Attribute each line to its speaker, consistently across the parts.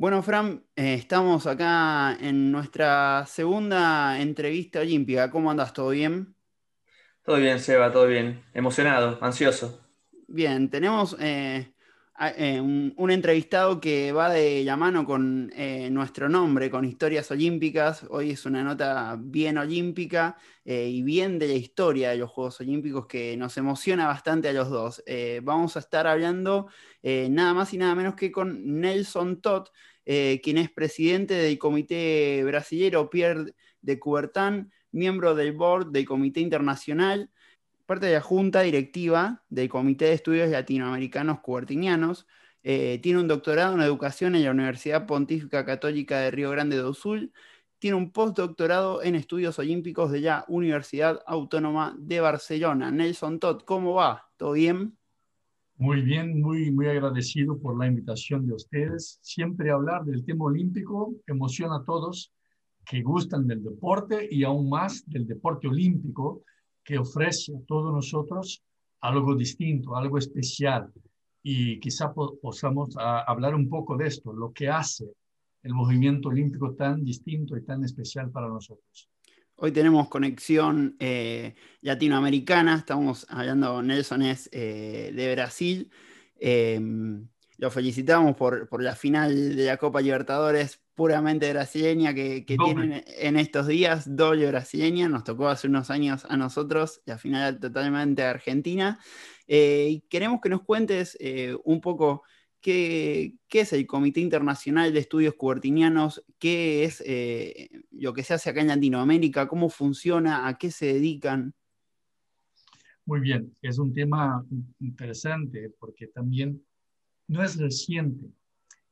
Speaker 1: Bueno, Fran, eh, estamos acá en nuestra segunda entrevista olímpica. ¿Cómo andas? ¿Todo bien?
Speaker 2: Todo bien, Seba, todo bien. Emocionado, ansioso.
Speaker 1: Bien, tenemos eh, eh, un, entrevistado que va de la mano con eh, nuestro nombre, con historias olímpicas. Hoy es una nota bien olímpica eh, y bien de la historia de los Juegos Olímpicos que nos emociona bastante a los dos. vamos a estar hablando nada más y nada menos que con Nelson Todd, quien es presidente del Comité Brasilero Pierre de Coubertin, miembro del board del Comité Internacional parte de la junta directiva del Comité de Estudios Latinoamericanos Cubertinianos. Eh, tiene un doctorado en educación en la Universidad Pontífica Católica de Río Grande do Sul. Tiene un postdoctorado en estudios olímpicos de la Universidad Autónoma de Barcelona. Nelson Todd, ¿cómo va? ¿Todo bien?
Speaker 3: Muy bien, muy, muy agradecido por la invitación de ustedes. Siempre hablar del tema olímpico emociona a todos que gustan del deporte y aún más del deporte olímpico, que ofrece a todos nosotros algo distinto, algo especial. Y quizá podamos hablar un poco de esto, lo que hace el movimiento olímpico tan distinto y tan especial para nosotros.
Speaker 1: Hoy tenemos conexión eh, latinoamericana, estamos hablando, Nelson es eh, de Brasil. Em, lo felicitamos por, por, la final de la Copa Libertadores puramente brasileña que, tienen en estos días, doble brasileña, nos tocó hace unos años a nosotros, la final totalmente argentina. Eh, y queremos que nos cuentes eh, un poco qué, es el Comité Internacional de Estudios Cubertinianos, qué es eh, lo que se hace acá en Latinoamérica, cómo funciona, a qué se dedican.
Speaker 3: Muy bien, es un tema interesante porque también no es reciente.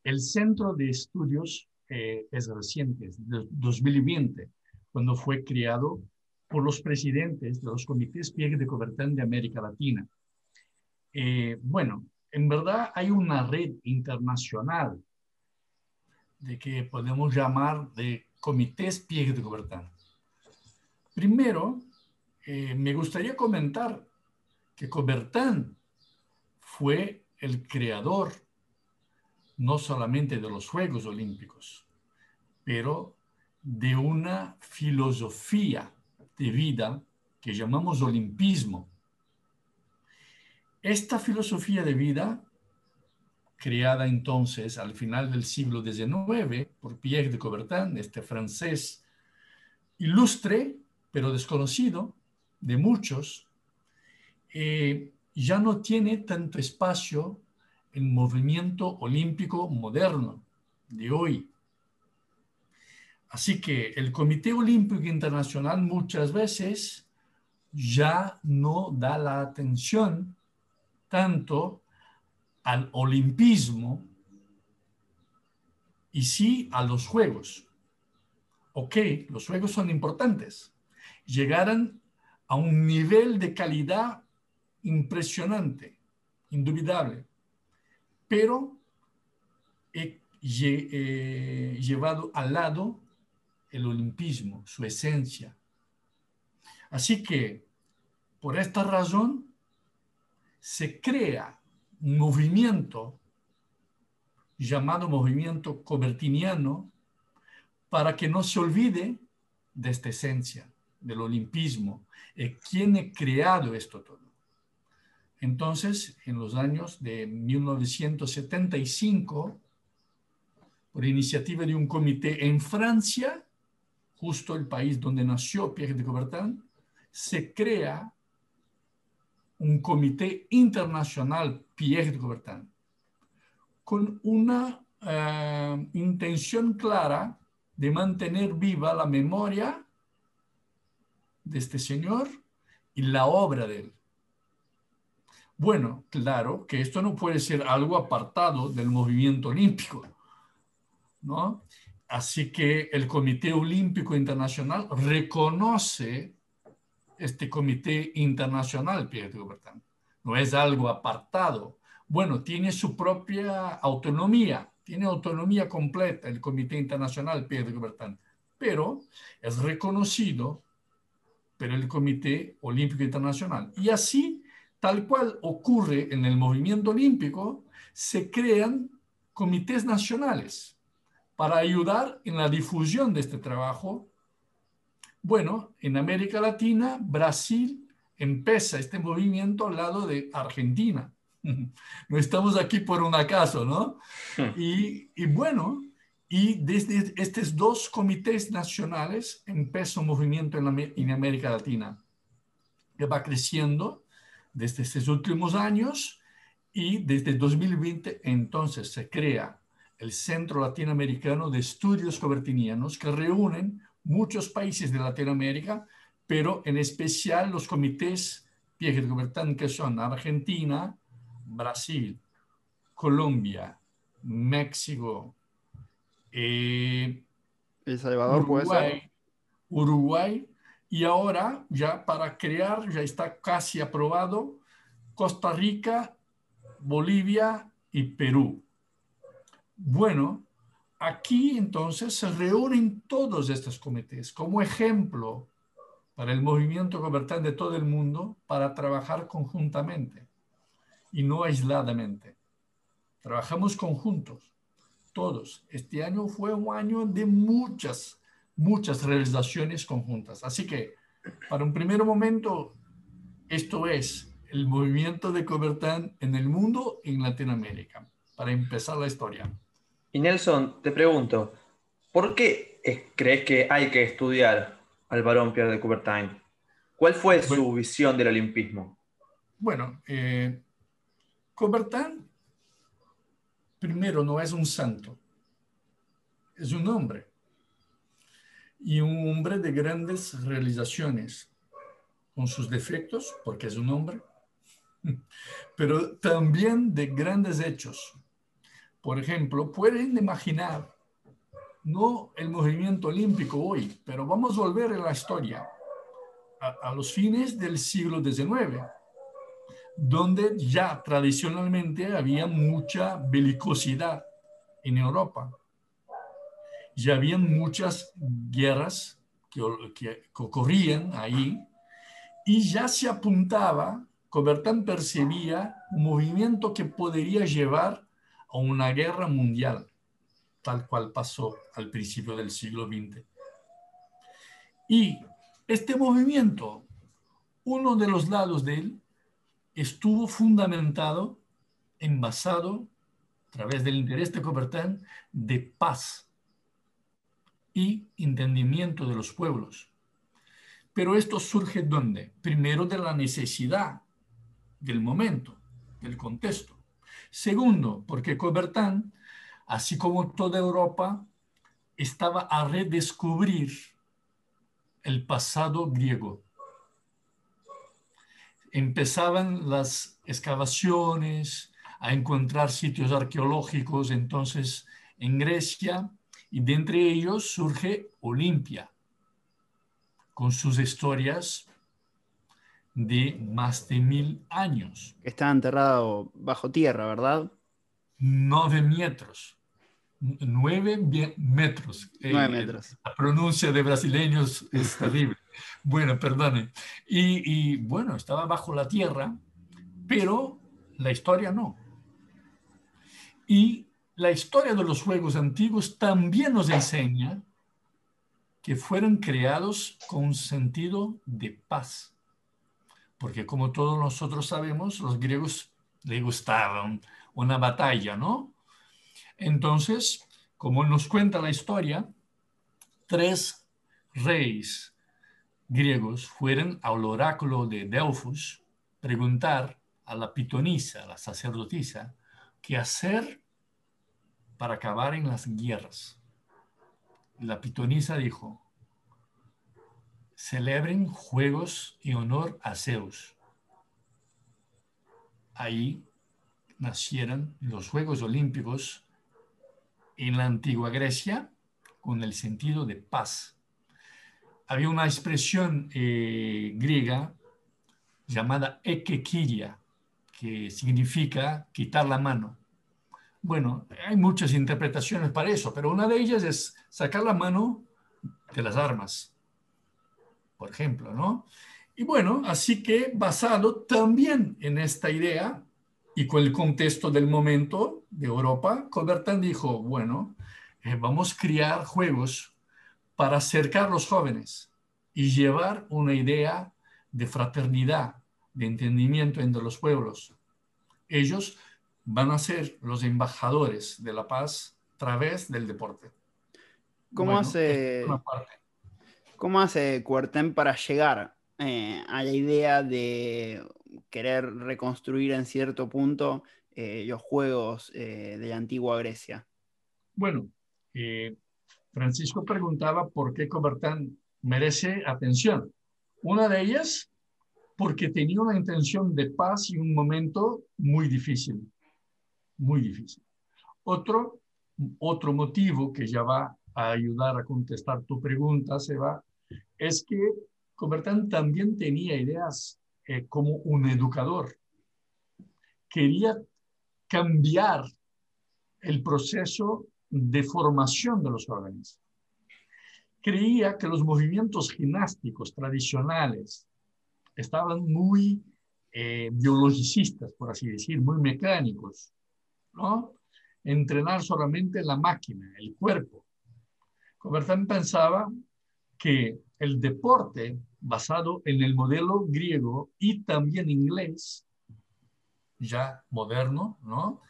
Speaker 3: El Centro de Estudios eh, es reciente, de 2020, cuando fue creado por los presidentes de los comités Pierre de Coubertin de América Latina. Eh, bueno, en verdad hay una red internacional de que podemos llamar de comités Pierre de Coubertin. Primero, eh, me gustaría comentar que Coubertin fue el creador no solamente de los Juegos Olímpicos, pero de una filosofía de vida que llamamos olimpismo. Esta filosofía de vida, creada entonces al final del siglo XIX por Pierre de Coubertin, este francés ilustre, pero desconocido de muchos, eh, ya no tiene tanto espacio el movimiento olímpico moderno de hoy. Así que el Comité Olímpico Internacional muchas veces ya no da la atención tanto al olimpismo y sí a los juegos. Ok, los juegos son importantes. Llegaron a un nivel de calidad impresionante, indubitable pero he, eh, llevado al lado el olimpismo, su esencia. Así que, por esta razón, se crea un movimiento llamado movimiento cobertiniano para que no se olvide de esta esencia del olimpismo. ¿Quién ha creado esto todo? Entonces, en los años de 1975, por iniciativa de un comité en Francia, justo el país donde nació Pierre de Coubertin, se crea un comité internacional Pierre de Coubertin con una eh, intención clara de mantener viva la memoria de este señor y la obra de él. Bueno, claro que esto no puede ser algo apartado del movimiento olímpico, ¿no? Así que el Comité Olímpico Internacional reconoce este Comité Internacional, Pierre Coubertin. No es algo apartado. Bueno, tiene su propia autonomía, tiene autonomía completa el Comité Internacional Pierre Coubertin, pero es reconocido por el Comité Olímpico Internacional. Y así Tal cual ocurre en el movimiento olímpico, se crean comités nacionales. Para ayudar en la difusión de este trabajo. Bueno, en América Latina, Brasil empieza este movimiento al lado de Argentina. No estamos aquí por un acaso, ¿no? Hmm. Y, y bueno, y desde estos dos comités nacionales empezó un movimiento en, en América Latina que va creciendo desde estos últimos años y desde 2020 entonces se crea el Centro Latinoamericano de Estudios Cobertinianos que reúnen muchos países de Latinoamérica, pero en especial los comités de Coubertin que son Argentina, Brasil, Colombia, México, eh,
Speaker 1: El Salvador
Speaker 3: Uruguay, Uruguay, y ahora ya para crear, ya está casi aprobado, Costa Rica, Bolivia y Perú. Bueno, aquí entonces se reúnen todos estos comités como ejemplo para el movimiento gobernante de todo el mundo para trabajar conjuntamente y no aisladamente. Trabajamos conjuntos todos. Este año fue un año de muchas, muchas realizaciones conjuntas. Así que, para un primer momento, esto es el movimiento de Cobertán en el mundo y en Latinoamérica, para empezar la historia.
Speaker 2: Y Nelson, te pregunto, ¿por qué crees que hay que estudiar al varón Pierre de Coubertin? ¿Cuál fue su visión del olimpismo?
Speaker 3: Bueno, eh, Coubertin primero no es un santo, es un hombre. Y un hombre de grandes realizaciones, con sus defectos, porque es un hombre, pero también de grandes hechos. Por ejemplo, pueden imaginar, no el movimiento olímpico hoy, pero vamos a volver a la historia, a, los fines del siglo XIX donde ya tradicionalmente había mucha belicosidad en Europa. Ya habían muchas guerras que, ocurrían ahí y ya se apuntaba, Cobertán percibía un movimiento que podría llevar a una guerra mundial, tal cual pasó al principio del siglo XX. Y este movimiento, uno de los lados de él, estuvo fundamentado, envasado a través del interés de Coubertin de paz y entendimiento de los pueblos. Pero esto surge ¿dónde? Primero de la necesidad del momento, del contexto. Segundo, porque Coubertin, así como toda Europa, estaba a redescubrir el pasado griego. Empezaban las excavaciones, a encontrar sitios arqueológicos entonces en Grecia y de entre ellos surge Olimpia con sus historias de más de mil años.
Speaker 1: Está enterrado bajo tierra, ¿verdad?
Speaker 3: Nueve metros. Nueve metros.
Speaker 1: Nueve eh, metros.
Speaker 3: la pronuncia de brasileños es terrible. Bueno, perdone. Y, bueno, estaba bajo la tierra, pero la historia no. Y la historia de los juegos antiguos también nos enseña que fueron creados con sentido de paz. Porque como todos nosotros sabemos, los griegos les gustaban una batalla, ¿no? Entonces, como nos cuenta la historia, tres reyes griegos fueron al oráculo de Delfos preguntar a la pitonisa, la sacerdotisa, qué hacer para acabar en las guerras. La pitonisa dijo, celebren juegos en honor a Zeus. Ahí nacieron los Juegos Olímpicos en la antigua Grecia con el sentido de paz había una expresión eh, griega llamada ekekiria, que significa quitar la mano. Bueno, hay muchas interpretaciones para eso, pero una de ellas es sacar la mano de las armas, por ejemplo, ¿no? Y bueno, así que basado también en esta idea y con el contexto del momento de Europa, Coubertin dijo, bueno, eh, vamos a crear juegos para acercar a los jóvenes y llevar una idea de fraternidad, de entendimiento entre los pueblos. Ellos van a ser los embajadores de la paz a través del deporte.
Speaker 1: ¿Cómo hace, ¿cómo hace Cuerten para llegar eh, a la idea de querer reconstruir en cierto punto eh, los juegos eh, de la antigua Grecia?
Speaker 3: Bueno, Francisco preguntaba por qué Cobertán merece atención. Una de ellas, porque tenía una intención de paz y un momento muy difícil, muy difícil. Otro, otro motivo que ya va a ayudar a contestar tu pregunta, Seba, es que Cobertán también tenía ideas eh, como un educador. Quería cambiar el proceso de formación de los jóvenes creía que los movimientos gimnásticos tradicionales estaban muy eh, por así decir, muy mecánicos, ¿no? Entrenar solamente la máquina, el cuerpo. Cobertán pensaba que el deporte basado en el modelo griego y también inglés, ya moderno, ¿no?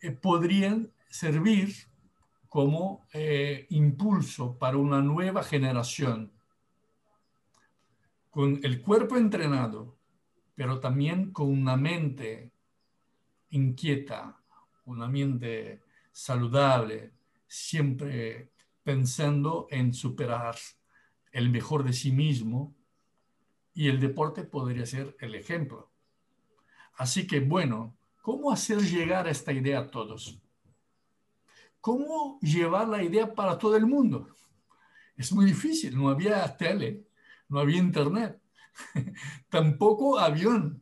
Speaker 3: Eh, podrían servir como eh, impulso para una nueva generación, con el cuerpo entrenado, pero también con una mente inquieta, una mente saludable, siempre pensando en superar el mejor de sí mismo, y el deporte podría ser el ejemplo. Así que, bueno, ¿cómo hacer llegar esta idea a todos? ¿Cómo llevar la idea para todo el mundo? Es muy difícil, no había tele, no había internet, tampoco avión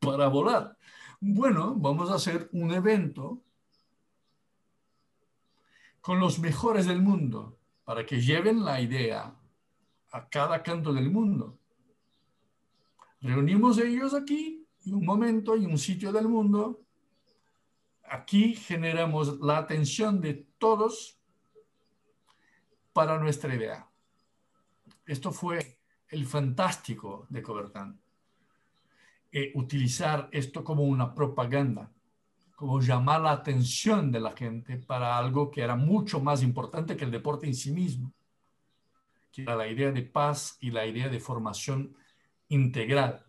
Speaker 3: para volar. Bueno, vamos a hacer un evento con los mejores del mundo para que lleven la idea a cada canto del mundo. Reunimos ellos aquí en un momento y un sitio del mundo aquí generamos la atención de todos para nuestra idea. Esto fue el fantástico de Cobertán. Eh, utilizar esto como una propaganda, como llamar la atención de la gente para algo que era mucho más importante que el deporte en sí mismo, que era la idea de paz y la idea de formación integral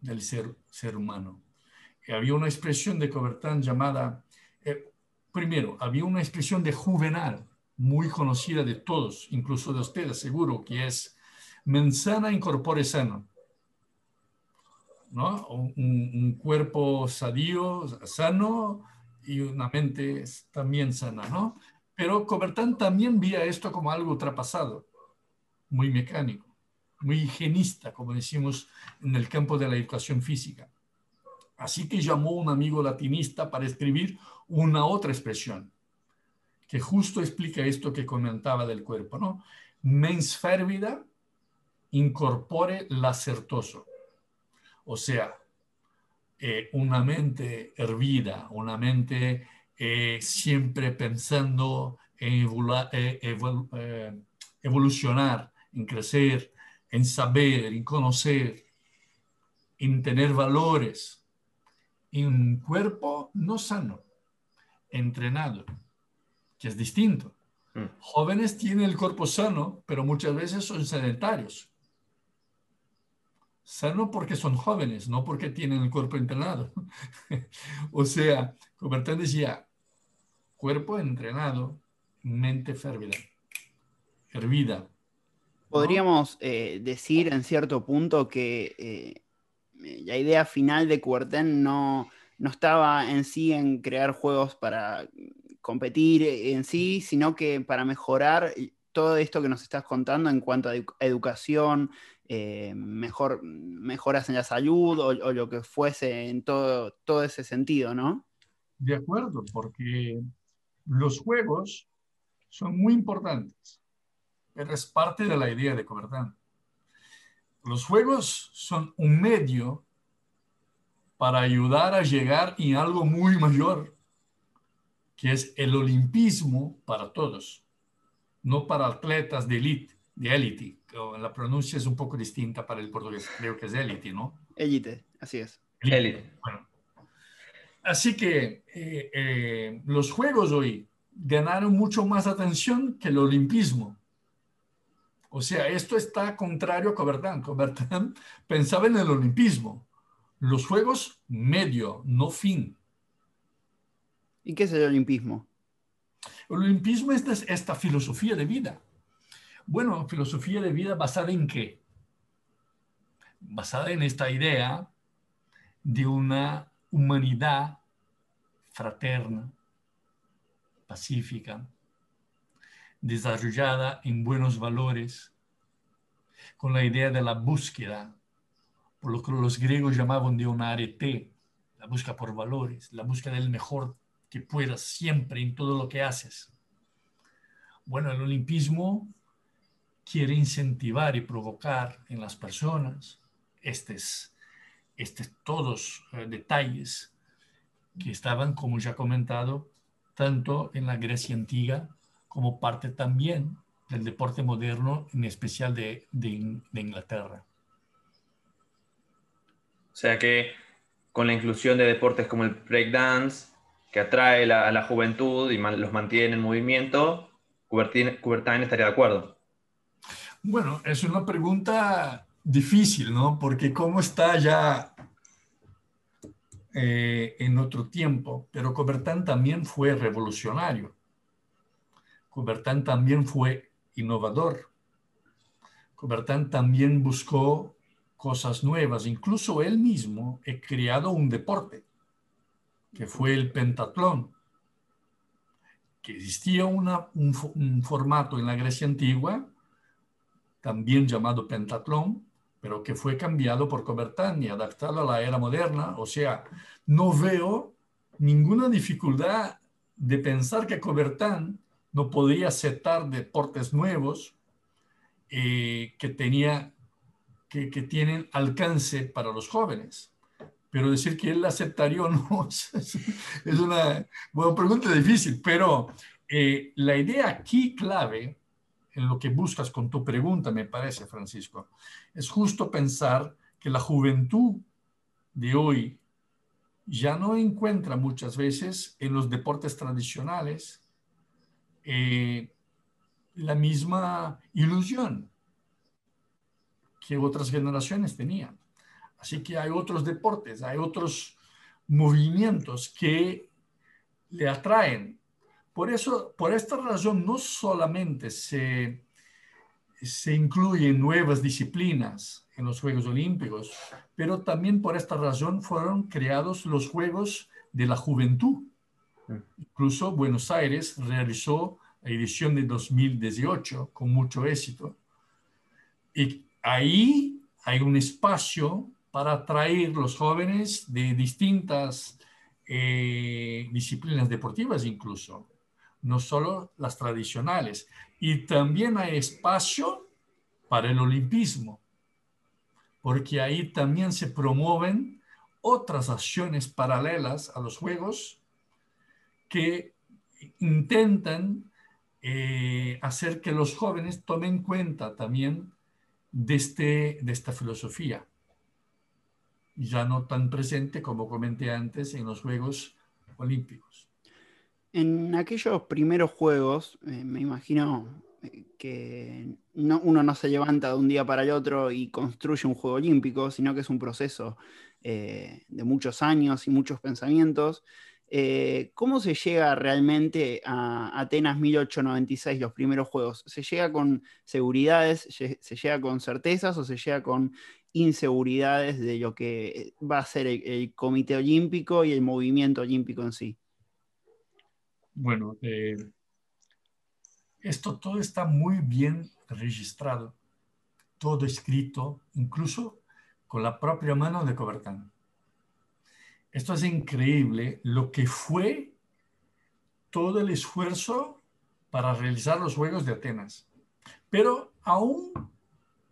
Speaker 3: del ser, ser humano había una expresión de Cobertán llamada, eh, primero, había una expresión de Juvenal, muy conocida de todos, incluso de ustedes, seguro, que es mensana incorpore sano. ¿no? Un, cuerpo sadío, sano y una mente también sana, ¿no? Pero Cobertán también veía esto como algo ultrapasado, muy mecánico, muy higienista, como decimos en el campo de la educación física. Así que llamó un amigo latinista para escribir una otra expresión que justo explica esto que comentaba del cuerpo, ¿no? Mens fervida incorpore lacertoso. O sea, eh, una mente hervida, una mente eh, siempre pensando en eh, evolucionar, en crecer, en saber, en conocer, en tener valores, un cuerpo no sano, entrenado, que es distinto. Mm. Jóvenes tienen el cuerpo sano, pero muchas veces son sedentarios. Sano porque son jóvenes, no porque tienen el cuerpo entrenado. o sea, Cobertán decía, cuerpo entrenado, mente fervida, hervida.
Speaker 1: Podríamos eh, decir en cierto punto que eh, eh, la idea final de Cuartén no, no estaba en sí en crear juegos para competir en sí, sino que para mejorar todo esto que nos estás contando en cuanto a educación, eh, mejor, mejoras en la salud o, lo que fuese en todo, todo ese sentido, ¿no?
Speaker 3: De acuerdo, porque los juegos son muy importantes, es parte de la idea de Cobertán. Los juegos son un medio para ayudar a llegar a algo muy mayor, que es el olimpismo para todos. no para atletas de élite, de élite. La pronuncia es un poco distinta para el portugués, creo que es élite, ¿no?
Speaker 1: Élite, así es.
Speaker 2: Élite.
Speaker 3: Bueno. Así que eh, eh, los Juegos hoy ganaron mucho más atención que el olimpismo. O sea, esto está contrario a Cobertán. Cobertán pensaba en el olimpismo. Los Juegos medio, no fin.
Speaker 1: ¿Y qué es el olimpismo?
Speaker 3: El olimpismo es esta filosofía de vida. Bueno, filosofía de vida basada en qué? Basada en esta idea de una humanidad fraterna, pacífica, desarrollada en buenos valores, con la idea de la búsqueda, por lo que los griegos llamaban de una arete, la búsqueda por valores, la búsqueda del mejor que puedas siempre en todo lo que haces. Bueno, el olimpismo quiere incentivar y provocar en las personas estos, estos todos eh, detalles que estaban, como ya comentado, tanto en la Grecia antigua como parte también del deporte moderno, en especial de, de, Inglaterra.
Speaker 2: O sea que con la inclusión de deportes como el breakdance, que atrae a la juventud y los mantiene en movimiento, Coubertin estaría de acuerdo.
Speaker 3: Bueno, es una pregunta difícil, ¿no? Porque cómo está ya eh, en otro tiempo, pero Coubertin también fue revolucionario. Coubertin también fue innovador. Coubertin también buscó cosas nuevas. Incluso él mismo ha creado un deporte, que fue el pentatlón, que existía una, un formato en la Grecia antigua, también llamado pentatlón, pero que fue cambiado por Coubertin y adaptado a la era moderna. O sea, no veo ninguna dificultad de pensar que Coubertin no podría aceptar deportes nuevos eh, que, tenía, que, que, tienen alcance para los jóvenes. Pero decir que él aceptaría no es una bueno, pregunta difícil, pero eh, la idea aquí clave en lo que buscas con tu pregunta, me parece, Francisco, es justo pensar que la juventud de hoy ya no encuentra muchas veces en los deportes tradicionales eh, la misma ilusión que otras generaciones tenían. Así que hay otros deportes, hay otros movimientos que le atraen por eso, por esta razón, no solamente se, se incluyen nuevas disciplinas en los Juegos Olímpicos, pero también por esta razón fueron creados los Juegos de la Juventud. Incluso Buenos Aires realizó la edición de 2018 con mucho éxito. Y ahí hay un espacio para atraer los jóvenes de distintas eh, disciplinas deportivas incluso no solo las tradicionales. Y también hay espacio para el olimpismo, porque ahí también se promueven otras acciones paralelas a los Juegos que intentan eh, hacer que los jóvenes tomen cuenta también de, este, de esta filosofía, ya no tan presente como comenté antes en los Juegos Olímpicos.
Speaker 1: En aquellos primeros juegos, eh, me imagino eh, que uno no se levanta de un día para el otro y construye un juego olímpico, sino que es un proceso de muchos años y muchos pensamientos. ¿Cómo se llega realmente a Atenas 1896, los primeros juegos? ¿Se llega con seguridades, se llega con certezas o se llega con inseguridades de lo que va a ser el Comité Olímpico y el movimiento olímpico en sí?
Speaker 3: Bueno, eh, esto todo está muy bien registrado, todo escrito, incluso con la propia mano de Cobertán. Esto es increíble lo que fue todo el esfuerzo para realizar los Juegos de Atenas, pero aún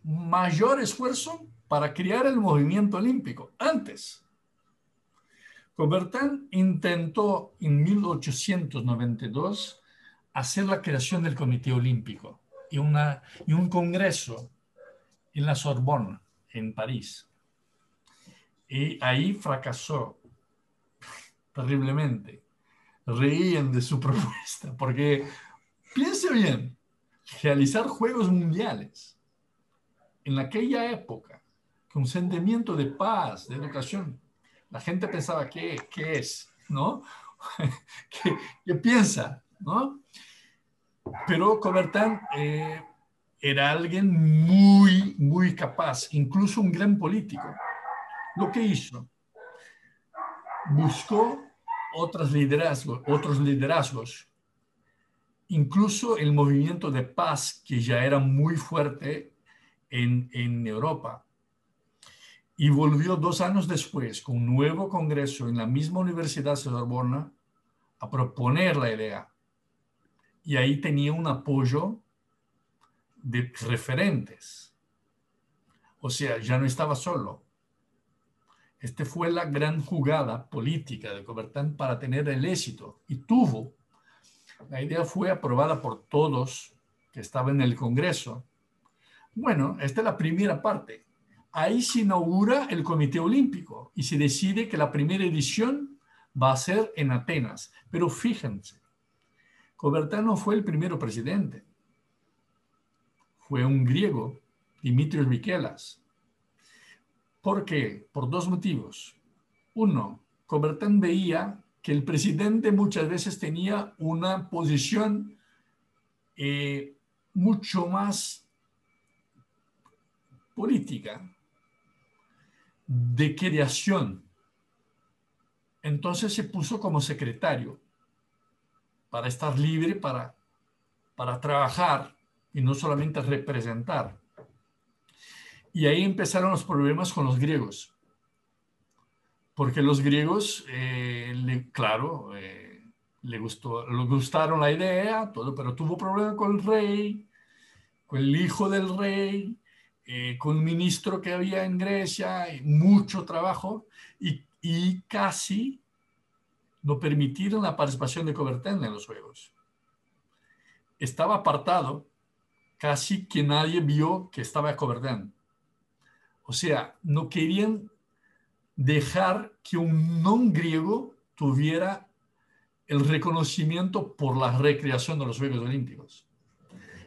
Speaker 3: mayor esfuerzo para crear el movimiento olímpico antes. Coubertin intentó en 1892 hacer la creación del Comité Olímpico y, una, y un congreso en la Sorbonne, en París. Y ahí fracasó terriblemente. Reían de su propuesta, porque piense bien, realizar Juegos Mundiales en aquella época, con sentimiento de paz, de educación, la gente pensaba, ¿qué, qué es? ¿No? ¿Qué, ¿Qué, piensa? ¿No? Pero Cobertán eh, era alguien muy, muy capaz, incluso un gran político. Lo que hizo, buscó otros liderazgos, otros liderazgos, incluso el movimiento de paz que ya era muy fuerte en, en Europa. Y volvió dos años después con un nuevo congreso en la misma Universidad de Sorbona a proponer la idea. Y ahí tenía un apoyo de referentes. O sea, ya no estaba solo. Esta fue la gran jugada política de Coubertin para tener el éxito. Y tuvo. La idea fue aprobada por todos que estaban en el Congreso. Bueno, esta es la primera parte. Ahí se inaugura el Comité Olímpico y se decide que la primera edición va a ser en Atenas. Pero fíjense, Coubertin no fue el primero presidente. Fue un griego, Dimitrios Mikelas, ¿Por qué? Por dos motivos. Uno, Coubertin veía que el presidente muchas veces tenía una posición eh, mucho más política, de creación. Entonces se puso como secretario para estar libre, para, para trabajar y no solamente representar. Y ahí empezaron los problemas con los griegos. Porque los griegos, eh, claro, eh, le, gustó, le gustaron la idea, todo, pero tuvo problemas con el rey, con el hijo del rey, eh, con un ministro que había en Grecia, mucho trabajo, y, casi no permitieron la participación de Coubertin en los Juegos. Estaba apartado, casi que nadie vio que estaba Coubertin. O sea, no querían dejar que un no griego tuviera el reconocimiento por la recreación de los Juegos Olímpicos.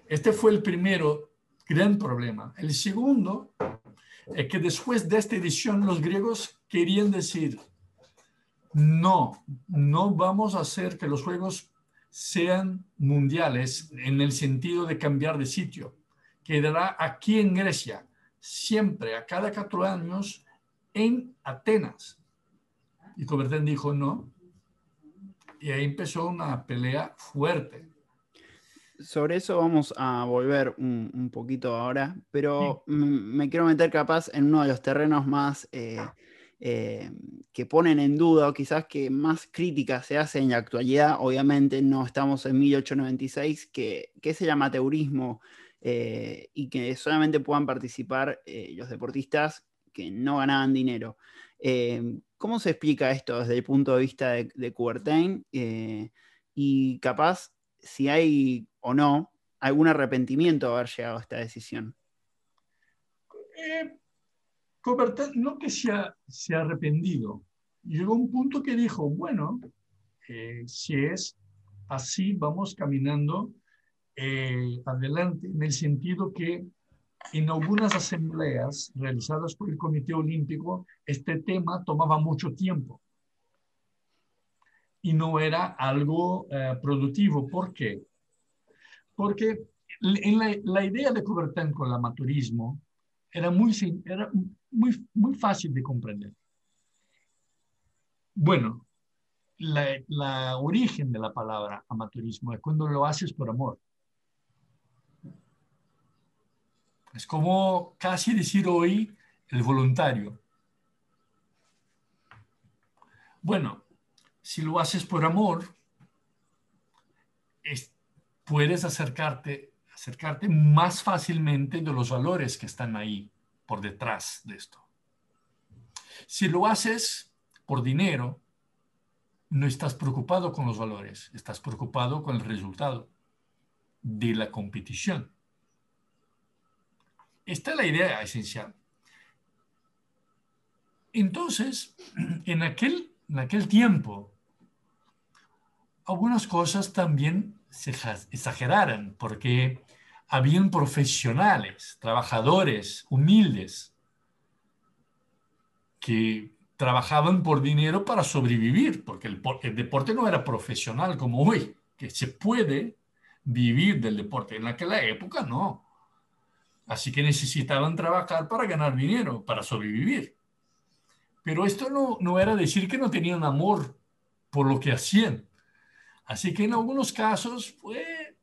Speaker 3: Este fue el primero gran problema. El segundo es que después de esta edición los griegos querían decir, no, no vamos a hacer que los Juegos sean mundiales en el sentido de cambiar de sitio. Quedará aquí en Grecia siempre, a cada cuatro años, en Atenas. Y Coubertin dijo no. Y ahí empezó una pelea fuerte.
Speaker 1: Sobre eso vamos a volver un, poquito ahora, pero me quiero meter capaz en uno de los terrenos más eh, eh, que ponen en duda, o quizás que más crítica se hace en la actualidad. Obviamente no estamos en 1896, que, que es el amateurismo eh, y que solamente puedan participar eh, los deportistas que no ganaban dinero. Eh, ¿Cómo se explica esto desde el punto de vista de, de Coubertin? y capaz, si hay o no algún arrepentimiento de haber llegado a esta decisión.
Speaker 3: Coubertin no que se ha, se ha arrepentido. Llegó un punto que dijo, bueno, si es así, vamos caminando eh, adelante en el sentido que en algunas asambleas realizadas por el Comité Olímpico, este tema tomaba mucho tiempo y no era algo eh, productivo. ¿Por qué? Porque en la, la, idea de Coubertin con el amateurismo era muy, era muy, muy fácil de comprender. Bueno, la, la origen de la palabra amateurismo es cuando lo haces por amor. Es como casi decir hoy el voluntario. Bueno, si lo haces por amor, puedes acercarte, acercarte más fácilmente de los valores que están ahí por detrás de esto. Si lo haces por dinero, no estás preocupado con los valores, estás preocupado con el resultado. de la competición. Esta es la idea esencial. Entonces, en aquel, en aquel tiempo, algunas cosas también se exageraron porque habían profesionales, trabajadores humildes que trabajaban por dinero para sobrevivir, porque el, deporte no era profesional como hoy, que se puede vivir del deporte. En aquella época no. Así que necesitaban trabajar para ganar dinero, para sobrevivir. Pero esto no, no era decir que no tenían amor por lo que hacían. Así que en algunos casos fue,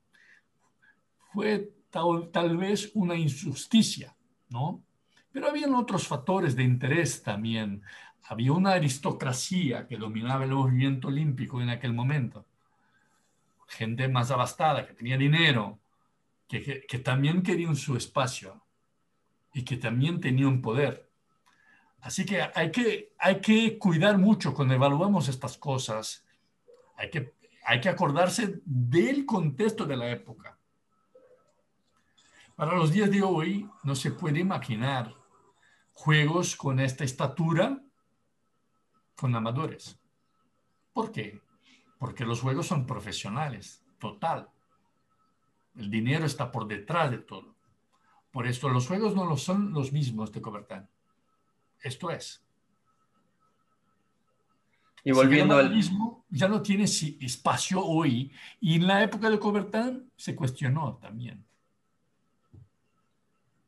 Speaker 3: fue tal, tal vez una injusticia, ¿no? Pero habían otros factores de interés también había una aristocracia que dominaba el movimiento olímpico en aquel momento. Gente más abastada, que tenía dinero, que, también querían su espacio y que también tenían poder. Así que hay, que hay que cuidar mucho cuando evaluamos estas cosas. Hay que, hay que acordarse del contexto de la época. Para los días de hoy no se puede imaginar juegos con esta estatura con amadores. ¿Por qué? Porque los juegos son profesionales, total. El dinero está por detrás de todo. Por esto los juegos no son los mismos de Cobertán. Esto es.
Speaker 2: Y volviendo al
Speaker 3: mismo, ya no tiene espacio hoy. Y en la época de Cobertán se cuestionó también.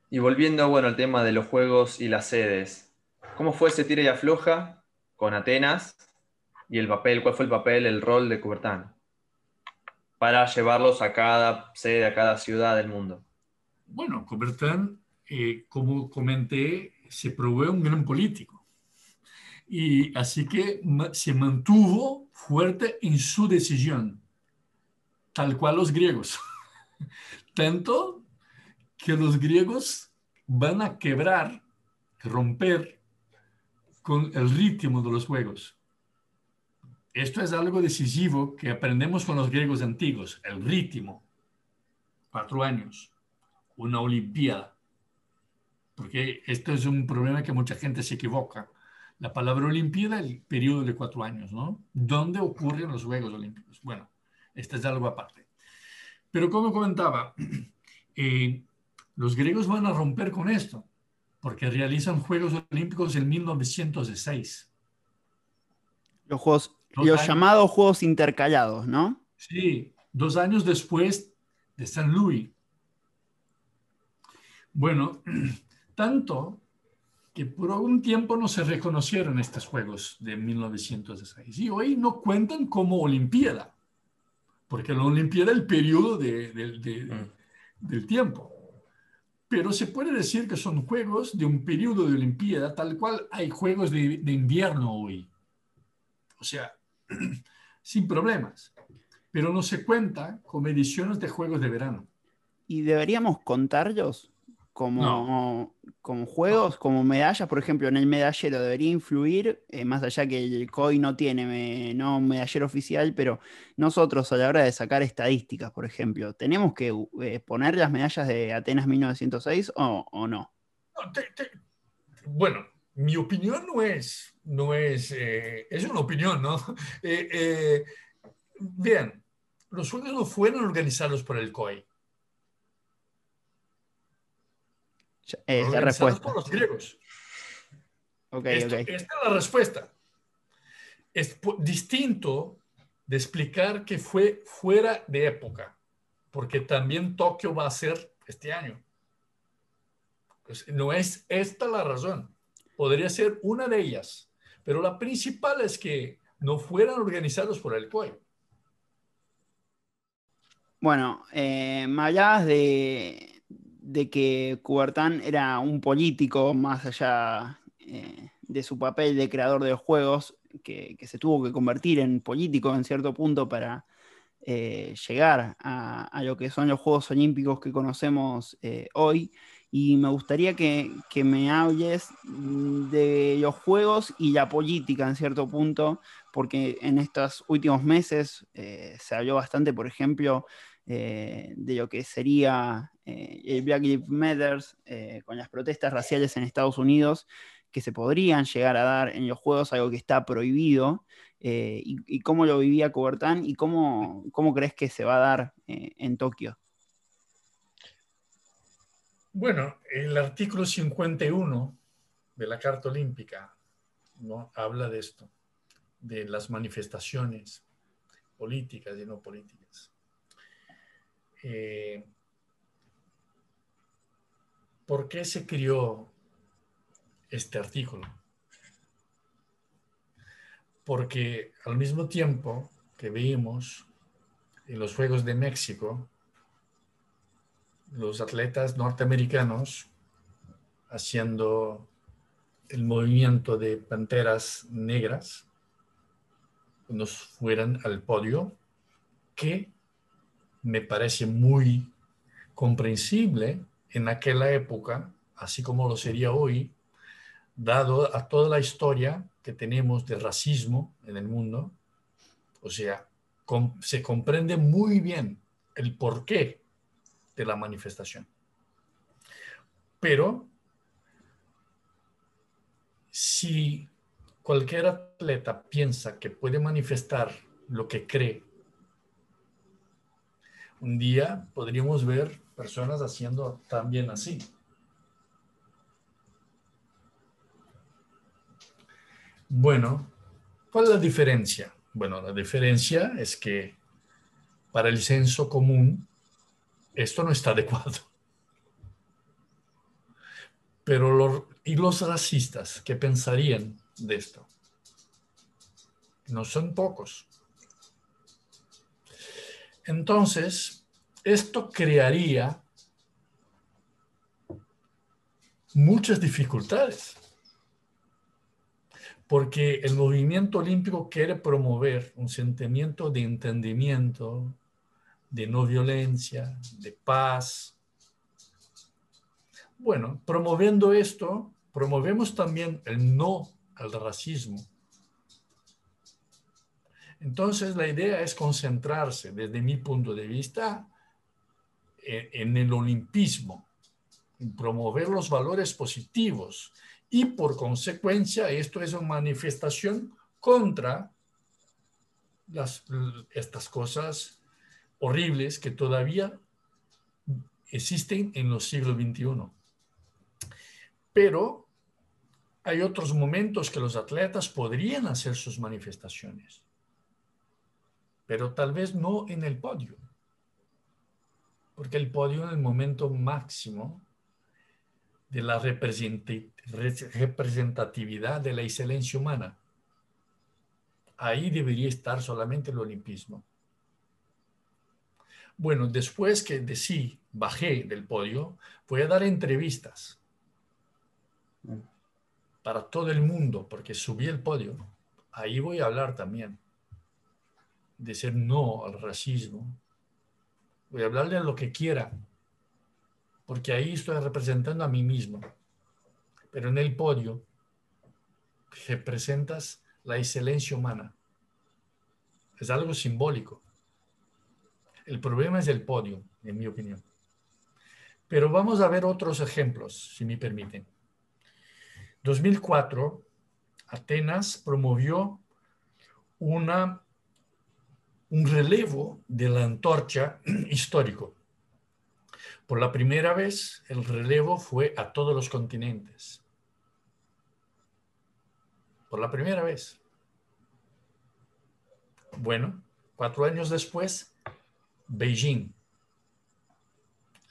Speaker 2: Y volviendo bueno, al tema de los juegos y las sedes, ¿cómo fue ese tira y afloja con Atenas y el papel, cuál fue el papel, el rol de Coubertin para llevarlos a cada sede, a cada ciudad del mundo.
Speaker 3: Bueno, Coubertin, eh, como comenté, se probó un gran político. Y así que se mantuvo fuerte en su decisión, tal cual los griegos. Tanto que los griegos van a quebrar, romper con el ritmo de los juegos. Esto es algo decisivo que aprendemos con los griegos antiguos, el ritmo. Cuatro años, una olimpiada. Porque esto es un problema que mucha gente se equivoca. La palabra olimpiada, el periodo de cuatro años, ¿no? ¿Dónde ocurren los Juegos Olímpicos? Bueno, esto es algo aparte. Pero como comentaba, eh, los griegos van a romper con esto porque realizan Juegos Olímpicos en 1906.
Speaker 1: Los, juegos, los llamados Juegos Intercalados, ¿no?
Speaker 3: Sí, dos años después de San Luis. Bueno, tanto que por algún tiempo no se reconocieron estos Juegos de 1906 y hoy no cuentan como Olimpiada, porque la Olimpiada es el periodo mm. del tiempo pero se puede decir que son juegos de un periodo de Olimpiada, tal cual hay juegos de, invierno hoy. O sea, sin problemas. Pero no se cuenta con ediciones de juegos de verano.
Speaker 1: ¿Y deberíamos contarlos? como, como juegos, como medallas, por ejemplo, en el medallero debería influir, eh, más allá que el COI no tiene no un medallero oficial, pero nosotros a la hora de sacar estadísticas, por ejemplo, ¿tenemos que eh, poner las medallas de Atenas 1906 o, no?
Speaker 3: bueno, mi opinión no es, no es, eh, es una opinión, ¿no? bien, los Juegos no fueron organizados por el COI
Speaker 1: Es la respuesta.
Speaker 3: por los griegos. Esta es la respuesta. Es distinto de explicar que fue fuera de época, porque también Tokio va a ser este año. Pues no es esta la razón. Podría ser una de ellas, pero la principal es que no fueran organizados por el COI.
Speaker 1: Bueno, eh, me hablabas de, que Coubertin era un político más allá eh, de su papel de creador de los juegos, que, se tuvo que convertir en político en cierto punto para eh, llegar a, lo que son los Juegos Olímpicos que conocemos eh, hoy. Y me gustaría que, que, me hables de los juegos y la política en cierto punto, porque en estos últimos meses se habló bastante, por ejemplo, eh, de lo que sería eh, el Black Lives Matter con las protestas raciales en Estados Unidos que se podrían llegar a dar en los juegos, algo que está prohibido, y, cómo lo vivía Coubertin y cómo, cómo crees que se va a dar en Tokio.
Speaker 3: Bueno, el artículo 51 de la Carta Olímpica ¿no? habla de esto, de las manifestaciones políticas y no políticas. Eh, ¿Por qué se crió este artículo? Porque al mismo tiempo que vimos en los Juegos de México los atletas norteamericanos haciendo el movimiento de panteras negras nos fueran al podio, que me parece muy comprensible en aquella época, así como lo sería hoy, dado a toda la historia que tenemos de racismo en el mundo. O sea, se comprende muy bien el porqué de la manifestación. Pero si cualquier atleta piensa que puede manifestar lo que cree, un día podríamos ver personas haciendo también así. Bueno, ¿cuál es la diferencia? Bueno, la diferencia es que para el censo común esto no está adecuado. Pero los, ¿y los racistas qué pensarían de esto? No son pocos. Entonces, esto crearía muchas dificultades, porque el movimiento olímpico quiere promover un sentimiento de entendimiento, de no violencia, de paz. Bueno, promoviendo esto, promovemos también el no al racismo. Entonces, la idea es concentrarse, desde mi punto de vista, en, el olimpismo, en promover los valores positivos. Y por consecuencia, esto es una manifestación contra estas cosas horribles que todavía existen en los siglos XXI. Pero hay otros momentos que los atletas podrían hacer sus manifestaciones, pero tal vez no en el podio, porque el podio es el momento máximo de la representatividad de la excelencia humana. Ahí debería estar solamente el olimpismo. Bueno, después que de sí bajé del podio, voy a dar entrevistas para todo el mundo, porque subí el podio. Ahí voy a hablar también de ser no al racismo. Voy a hablarle de lo que quiera, porque ahí estoy representando a mí mismo. Pero en el podio representas la excelencia humana. Es algo simbólico. El problema es el podio, en mi opinión. Pero vamos a ver otros ejemplos, si me permiten. 2004, Atenas promovió una, un relevo de la antorcha histórico. Por la primera vez, el relevo fue a todos los continentes. Por la primera vez. Bueno, cuatro años después, Beijing,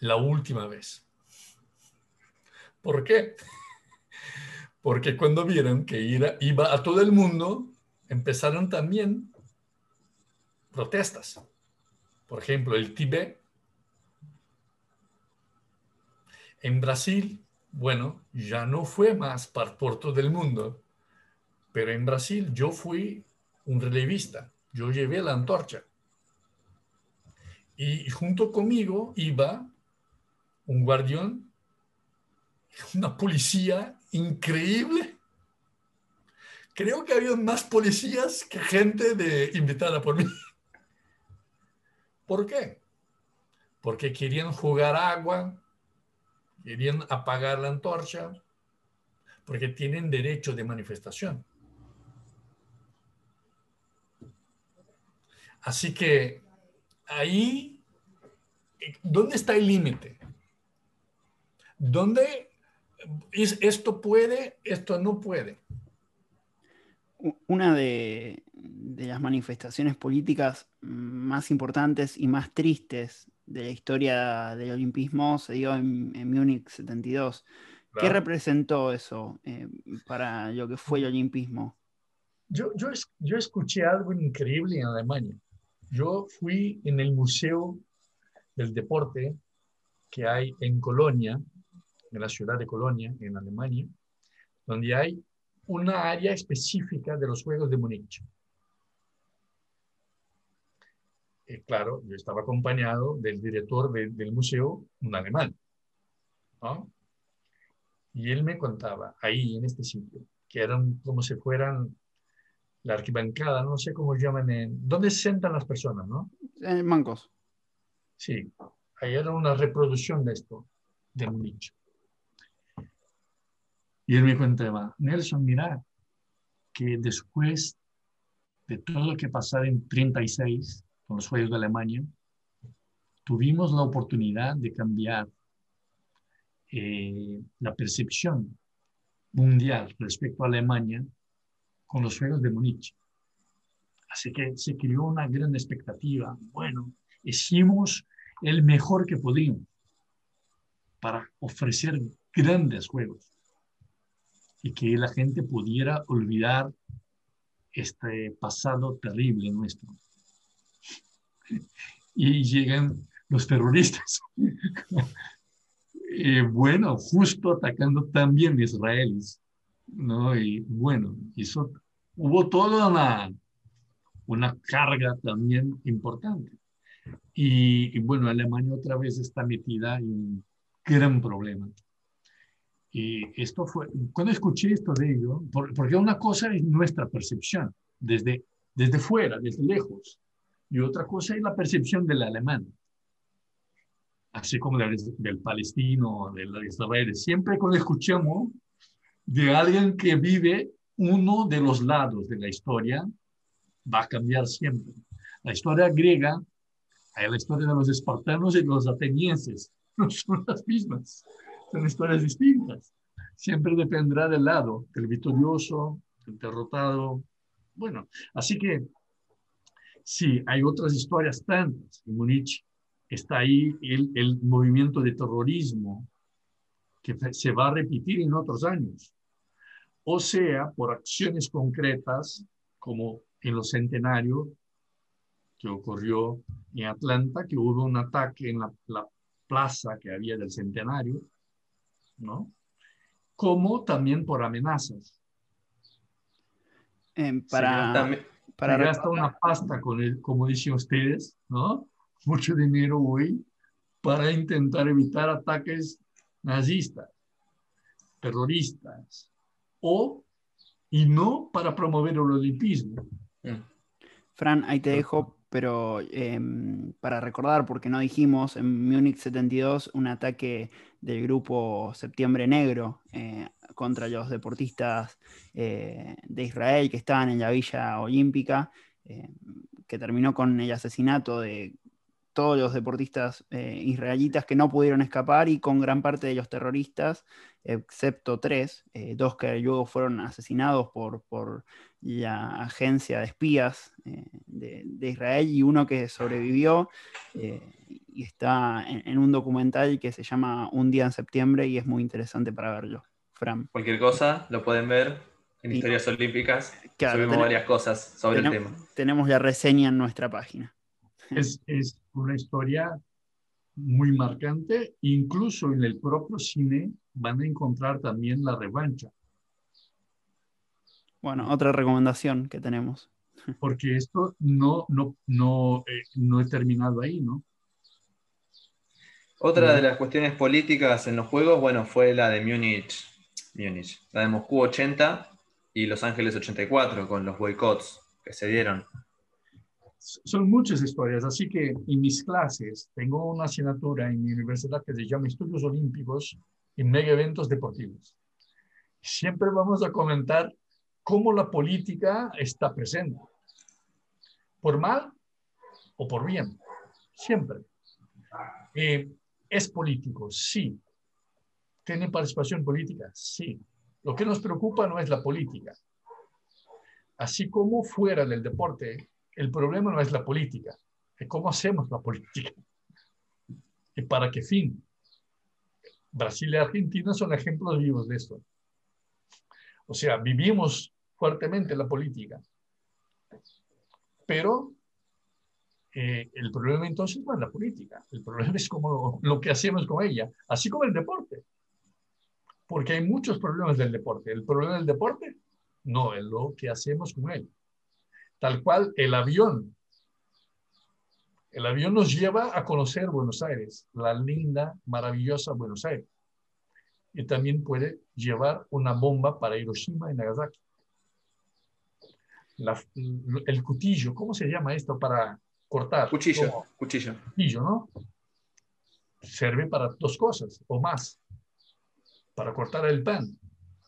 Speaker 3: la última vez. ¿Por qué? Porque cuando vieron que iba a todo el mundo, empezaron también protestas. Por ejemplo, el Tibet. En Brasil, bueno, ya no fue más por todo el mundo, pero en Brasil yo fui un relevista, yo llevé la antorcha. Y junto conmigo iba un guardián, una policía increíble. Creo que había más policías que gente de invitada por mí. ¿Por qué? porque querían jugar agua, querían apagar la antorcha, porque tienen derecho de manifestación. Así que ahí, ¿dónde está el límite? ¿Dónde es, esto puede, esto no puede?
Speaker 1: Una de, las manifestaciones políticas más importantes y más tristes de la historia del olimpismo se dio en, en Múnich 72. ¿Qué representó eso eh, para lo que fue el olimpismo?
Speaker 3: Yo, yo, yo escuché algo increíble en Alemania. Yo fui en el Museo del Deporte que hay en Colonia, en la ciudad de Colonia, en Alemania, donde hay una área específica de los Juegos de Múnich. Y claro, yo estaba acompañado del director del museo, un alemán. Y él me contaba, ahí en este sitio, que eran como si fueran la arquibancada, no sé cómo llaman, en, ¿dónde se sentan las personas, no?
Speaker 1: En bancos.
Speaker 3: Sí, ahí era una reproducción de esto, de un nicho. Y él me contaba, Nelson, mira, que después de todo lo que pasó en 36 con los Juegos de Alemania, tuvimos la oportunidad de cambiar eh, la percepción mundial respecto a Alemania con los Juegos de Múnich. Así que se creó una gran expectativa. Bueno, hicimos el mejor que pudimos para ofrecer grandes juegos y que la gente pudiera olvidar este pasado terrible nuestro. Y llegan los terroristas. eh, bueno, justo atacando también israelíes. ¿No? Y bueno, eso hubo toda una, una carga también importante. Y, bueno, Alemania otra vez está metida en un gran problema. Y esto fue, cuando escuché esto de ello, porque una cosa es nuestra percepción desde, desde fuera, desde lejos, y otra cosa es la percepción del alemán, así como del, del palestino, del israelí. Siempre cuando escuchamos de alguien que vive uno de los lados de la historia va a cambiar siempre. La historia griega, la historia de los espartanos y los atenienses, no son las mismas, son historias distintas. Siempre dependerá del lado, del victorioso, del derrotado. Bueno, así que sí, hay otras historias tantas. En Múnich está ahí el, el movimiento de terrorismo que se va a repetir en otros años o sea, por acciones concretas, como en los centenarios que ocurrió en Atlanta, que hubo un ataque en la, plaza que había del centenario, ¿no? Como también por amenazas.
Speaker 1: para, para
Speaker 3: gasta una pasta con el, como dicen ustedes, ¿no? Mucho dinero hoy para intentar evitar ataques nazistas, terroristas, o y no para promover el olimpismo. Mm.
Speaker 1: Fran, ahí te dejo, pero em, para recordar, porque no dijimos, en Múnich 72 un ataque del grupo Septiembre Negro eh, contra los deportistas eh, de Israel que estaban en la Villa Olímpica, eh, que terminó con el asesinato de todos los deportistas israelitas que no pudieron escapar y con gran parte de los terroristas excepto tres, eh, dos que luego fueron asesinados por, por la agencia de espías eh, de, Israel y uno que sobrevivió eh, y está en, un documental que se llama Un día en septiembre y es muy interesante para verlo. Fran.
Speaker 2: Cualquier cosa lo pueden ver en Historias Olímpicas. Subimos varias cosas sobre el tema.
Speaker 1: Tenemos la reseña en nuestra página.
Speaker 3: Es, es una historia muy marcante, incluso en el propio cine van a encontrar también la revancha.
Speaker 1: Bueno, otra recomendación que tenemos.
Speaker 3: Porque esto no, no, no, eh, no he terminado ahí, ¿no?
Speaker 2: Otra de las cuestiones políticas en los Juegos, bueno, fue la de Múnich, Múnich, la de Moscú 80 y Los Ángeles 84, con los boicots que se dieron.
Speaker 3: Son muchas historias, así que en mis clases tengo una asignatura en mi universidad que se llama Estudios Olímpicos y Mega Eventos Deportivos. Siempre vamos a comentar cómo la política está presente, por mal o por bien, siempre. Eh, ¿Es político? Sí. ¿Tiene participación política? Sí. Lo que nos preocupa no es la política. Así como fuera del deporte, el problema no es la política, es cómo hacemos la política. ¿Y para qué fin? Brasil y Argentina son ejemplos vivos de esto. O sea, vivimos fuertemente la política. Pero eh, el problema entonces no es la política, el problema es cómo lo, que hacemos con ella, así como el deporte. Porque hay muchos problemas del deporte. El problema del deporte no es lo que hacemos con él. Tal cual el avión. El avión nos lleva a conocer Buenos Aires, la linda, maravillosa Buenos Aires. Y también puede llevar una bomba para Hiroshima y Nagasaki. el cuchillo, ¿cómo se llama esto para cortar?
Speaker 2: Cuchillo, cuchillo.
Speaker 3: Cuchillo, ¿no? Sirve para dos cosas o más. Para cortar el pan,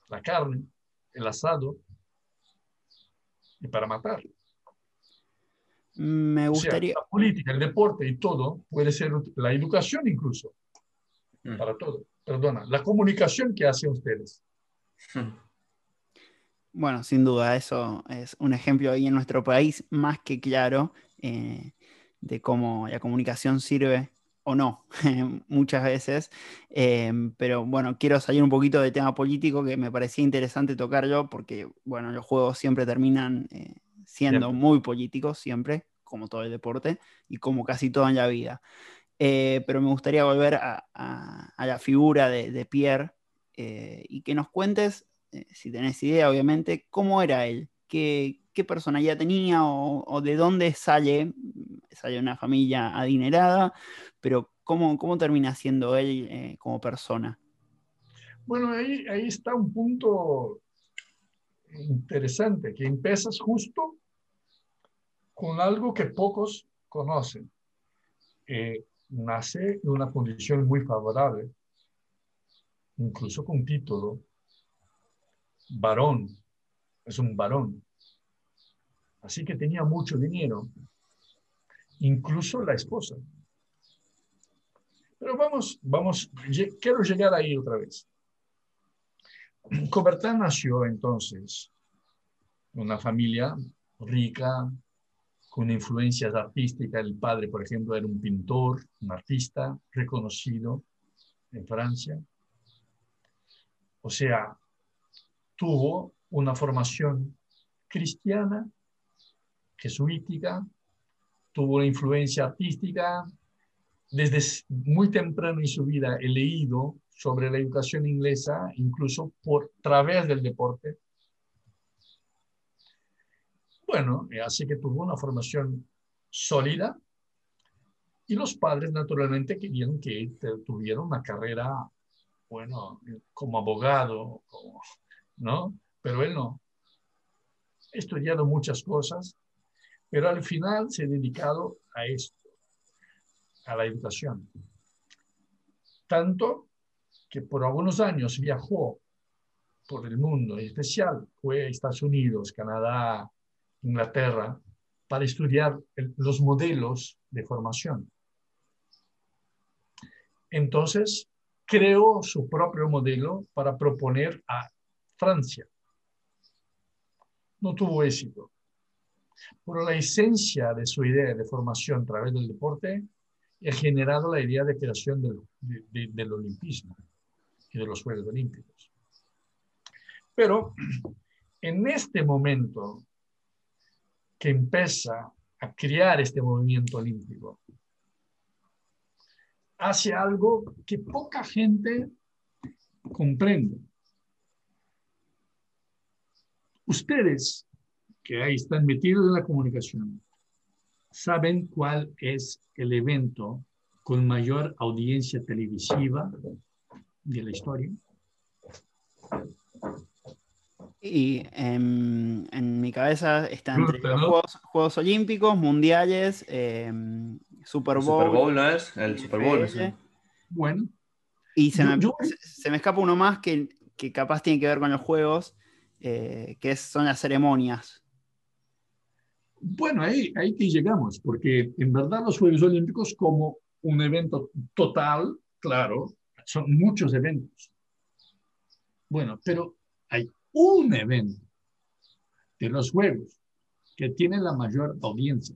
Speaker 3: la carne, el asado y para matar.
Speaker 1: Me gustaría.
Speaker 3: la política, el deporte y todo puede ser la educación incluso. Mm. Para todo. Perdona, la comunicación que hacen ustedes. Hmm.
Speaker 1: Bueno, sin duda, eso es un ejemplo ahí en nuestro país más que claro eh, de cómo la comunicación sirve o no, muchas veces. Eh, pero bueno, quiero salir un poquito del tema político que me parecía interesante tocar yo, porque bueno, los juegos siempre terminan eh, siendo muy políticos, siempre, como todo el deporte y como casi todo en la vida. pero me gustaría volver a, la figura de, Pierre y que nos cuentes eh, si tenés idea, obviamente, cómo era él, qué, qué personalidad tenía o, de dónde sale, sale una familia adinerada, pero cómo, cómo termina siendo él eh, como persona.
Speaker 3: Bueno, ahí, ahí está un punto interesante, que empiezas justo con algo que pocos conocen. Eh, nace en una condición muy favorable, incluso con título, varón, es un varón. Así que tenía mucho dinero, incluso la esposa. Pero vamos, vamos, quiero llegar ahí otra vez. Cobertán nació entonces en una familia rica, con influencias artísticas. El padre, por ejemplo, era un pintor, un artista reconocido en Francia. O sea, tuvo una formación cristiana, jesuítica, tuvo una influencia artística. Desde muy temprano en su vida he leído sobre la educación inglesa, incluso por través del deporte. Bueno, eh, así que tuvo una formación sólida y los padres naturalmente querían que tuviera una carrera, bueno, como abogado, ¿no? Pero él no. Estudiado muchas cosas, pero al final se ha dedicado a esto, a la educación. Tanto que por algunos años viajó por el mundo, en especial fue a Estados Unidos, Canadá, Inglaterra, para estudiar los modelos de formación. Entonces, creó su propio modelo para proponer a Francia. No tuvo éxito. Pero la esencia de su idea de formación a través del deporte ha generado la idea de creación del, del olimpismo y de los Juegos Olímpicos. Pero en este momento que empieza a crear este movimiento olímpico, hace algo que poca gente comprende. Ustedes que ahí están metidos en la comunicación, ¿saben cuál es el evento con mayor audiencia televisiva de la historia?
Speaker 1: Y en, mi cabeza están entre los juegos, Olímpicos, Mundiales, em, Super Bowl.
Speaker 2: Super Bowl no es, el Super Bowl.
Speaker 3: Bueno.
Speaker 1: Y se, me, se, me, escapa uno más que, que, capaz tiene que ver con los juegos, eh, que son las ceremonias.
Speaker 3: Bueno, ahí, ahí que llegamos, porque en verdad los Juegos Olímpicos como un evento total, claro, son muchos eventos. Bueno, pero hay un evento de los Juegos que tiene la mayor audiencia.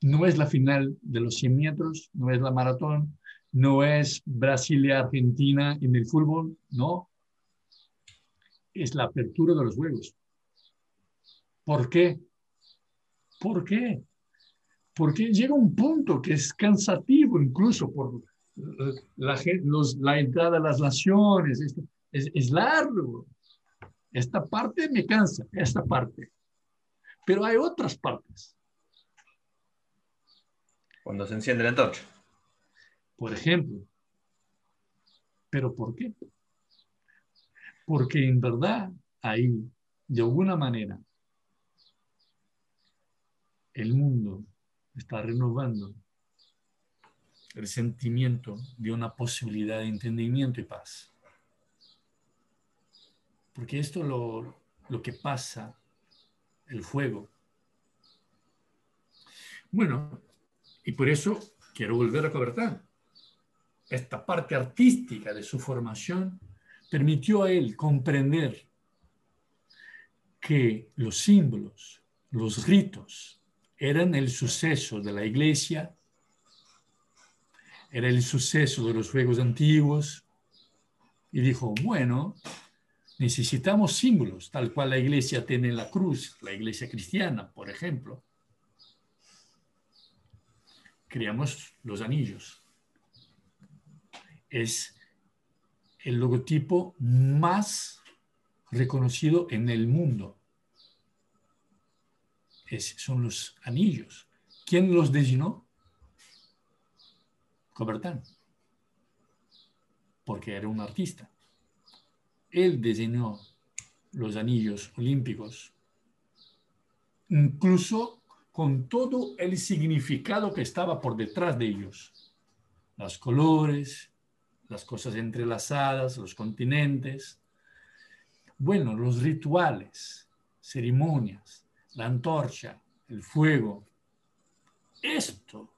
Speaker 3: No es la final de los 100 metros, no es la maratón, no es Brasil y Argentina en el fútbol, no. Es la apertura de los Juegos. ¿Por qué? ¿Por qué? Porque llega un punto que es cansativo incluso por la, la entrada a las naciones. Es, es largo. Esta parte me cansa, esta parte. Pero hay otras partes.
Speaker 2: Cuando se enciende la antorcha.
Speaker 3: Por ejemplo. ¿Pero por qué? Porque en verdad ahí, de alguna manera, el mundo está renovando el sentimiento de una posibilidad de entendimiento y paz. Porque esto es lo, lo que pasa, el fuego. Bueno, y por eso quiero volver a Cobertán. Esta parte artística de su formación permitió a él comprender que los símbolos, los ritos, eran el suceso de la iglesia, era el suceso de los juegos antiguos, y dijo, bueno, necesitamos símbolos, tal cual la iglesia tiene la cruz, la iglesia cristiana, por ejemplo. Creamos los anillos. Es el logotipo más reconocido en el mundo son los anillos. ¿Quién los diseñó? Cobertán, porque era un artista. Él diseñó los anillos olímpicos, incluso con todo el significado que estaba por detrás de ellos. Los colores, las cosas entrelazadas, los continentes. Bueno, los rituales, ceremonias, la antorcha, el fuego. Esto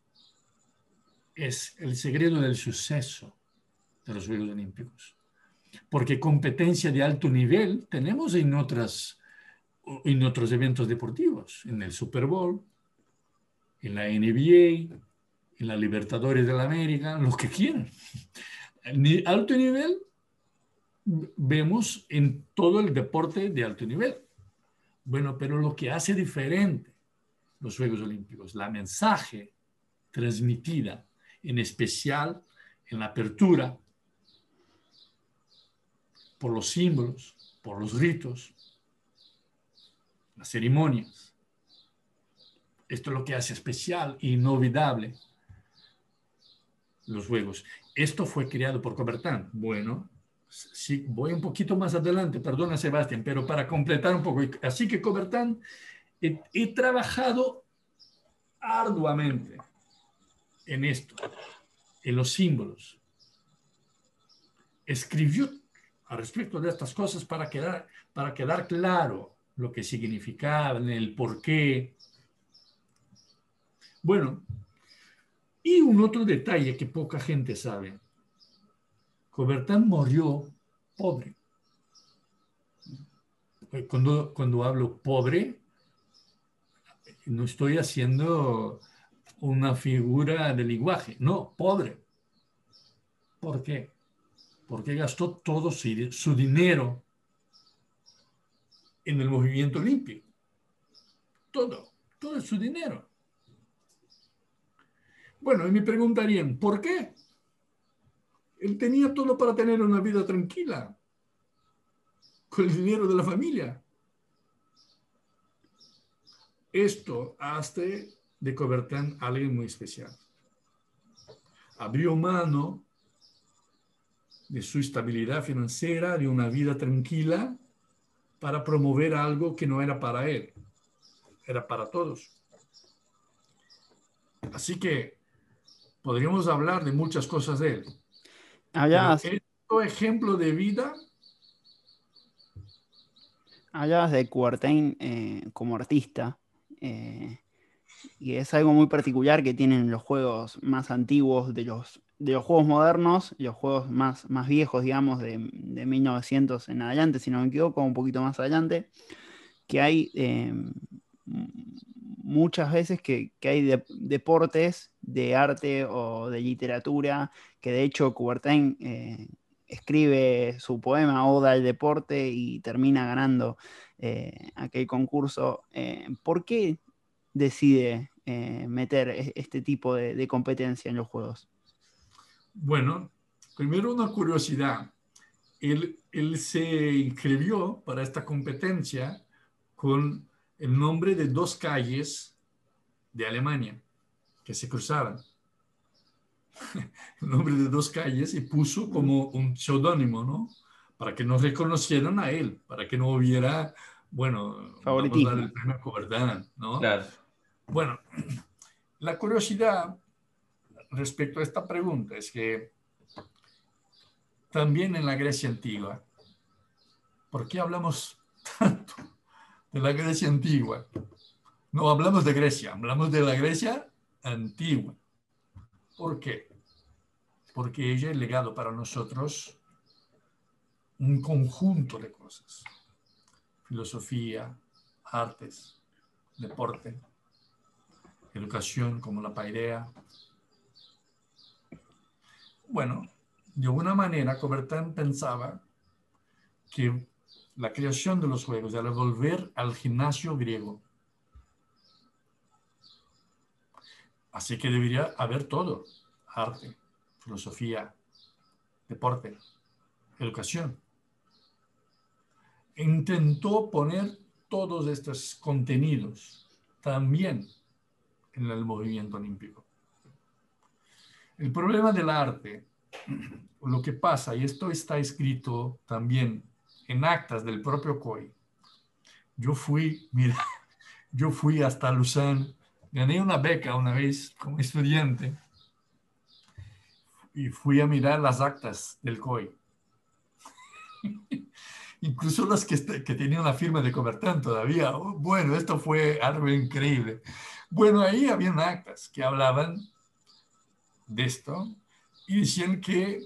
Speaker 3: es el secreto del suceso de los Juegos Olímpicos. Porque competencia de alto nivel tenemos en, otras, en otros eventos deportivos, en el Super Bowl, en la NBA, en la Libertadores de la América, los que quieran. Alto nivel vemos en todo el deporte de alto nivel. Bueno, pero lo que hace diferente los Juegos Olímpicos, la mensaje transmitida, en especial en la apertura, por los símbolos, por los ritos, las ceremonias. Esto es lo que hace especial e inolvidable los Juegos. Esto fue creado por Cobertán. Bueno, Sí, voy un poquito más adelante, perdona Sebastián, pero para completar un poco. Así que Cobertán, he, trabajado arduamente en esto, en los símbolos. Escribió al respecto de estas cosas para quedar, para quedar claro lo que significaban, el por qué. Bueno, y un otro detalle que poca gente sabe. Cobertán murió pobre. Cuando, cuando hablo pobre, no estoy haciendo una figura de lenguaje, no, pobre. ¿Por qué? Porque gastó todo su, dinero en el movimiento olímpico. Todo, todo su dinero. Bueno, y me preguntarían, ¿por qué? Él tenía todo para tener una vida tranquila, con el dinero de la familia. Esto hace de Cobertán alguien muy especial. Abrió mano de su estabilidad financiera, de una vida tranquila, para promover algo que no era para él, era para todos. Así que podríamos hablar de muchas cosas de él.
Speaker 1: Allá,
Speaker 3: Pero este ejemplo de vida,
Speaker 1: hablabas de Coubertin eh, como artista. eh, y es algo muy particular que tienen los juegos más antiguos de los, de los juegos modernos los juegos más, más viejos, digamos, de, de 1900 en adelante, si no me equivoco, un poquito más adelante, que hay eh, m- muchas veces que, que hay de- deportes de arte o de literatura, que de hecho Coubertin eh, escribe su poema Oda al deporte y termina ganando eh, aquel concurso. Eh, ¿Por qué decide meter e- este tipo de competencia en los juegos?
Speaker 3: Bueno, primero una curiosidad. Él, él se inscribió para esta competencia con el nombre de dos calles de Alemania que se cruzaban. El nombre de dos calles y puso como un seudónimo, ¿no? Para que no reconocieran a él, para que no hubiera, bueno, vamos a
Speaker 1: Favoritismo.
Speaker 3: dar el premio a Coubertin, ¿no?
Speaker 2: Claro.
Speaker 3: Bueno, la curiosidad respecto a esta pregunta es que también en la Grecia antigua, ¿por qué hablamos tanto de la Grecia antigua? No hablamos de Grecia, hablamos de la Grecia antigua. ¿Por qué? Porque ella es legado para nosotros un conjunto de cosas. Filosofía, artes, deporte, educación como la pairea. Bueno, de alguna manera Coubertin pensaba que la creación de los juegos era volver al gimnasio griego. Así que debería haber todo, arte, filosofía, deporte, educación. Intentó poner todos estos contenidos también en el movimiento olímpico. El problema del arte, lo que pasa, y esto está escrito también en actas del propio COI, yo fui, mira, yo fui hasta Lausanne, gané una beca una vez como estudiante y fui a mirar las actas del COI. Incluso las que, est- que tenían la firma de Coubertin todavía. Oh, bueno, esto fue algo increíble. Bueno, ahí habían actas que hablaban de esto y decían que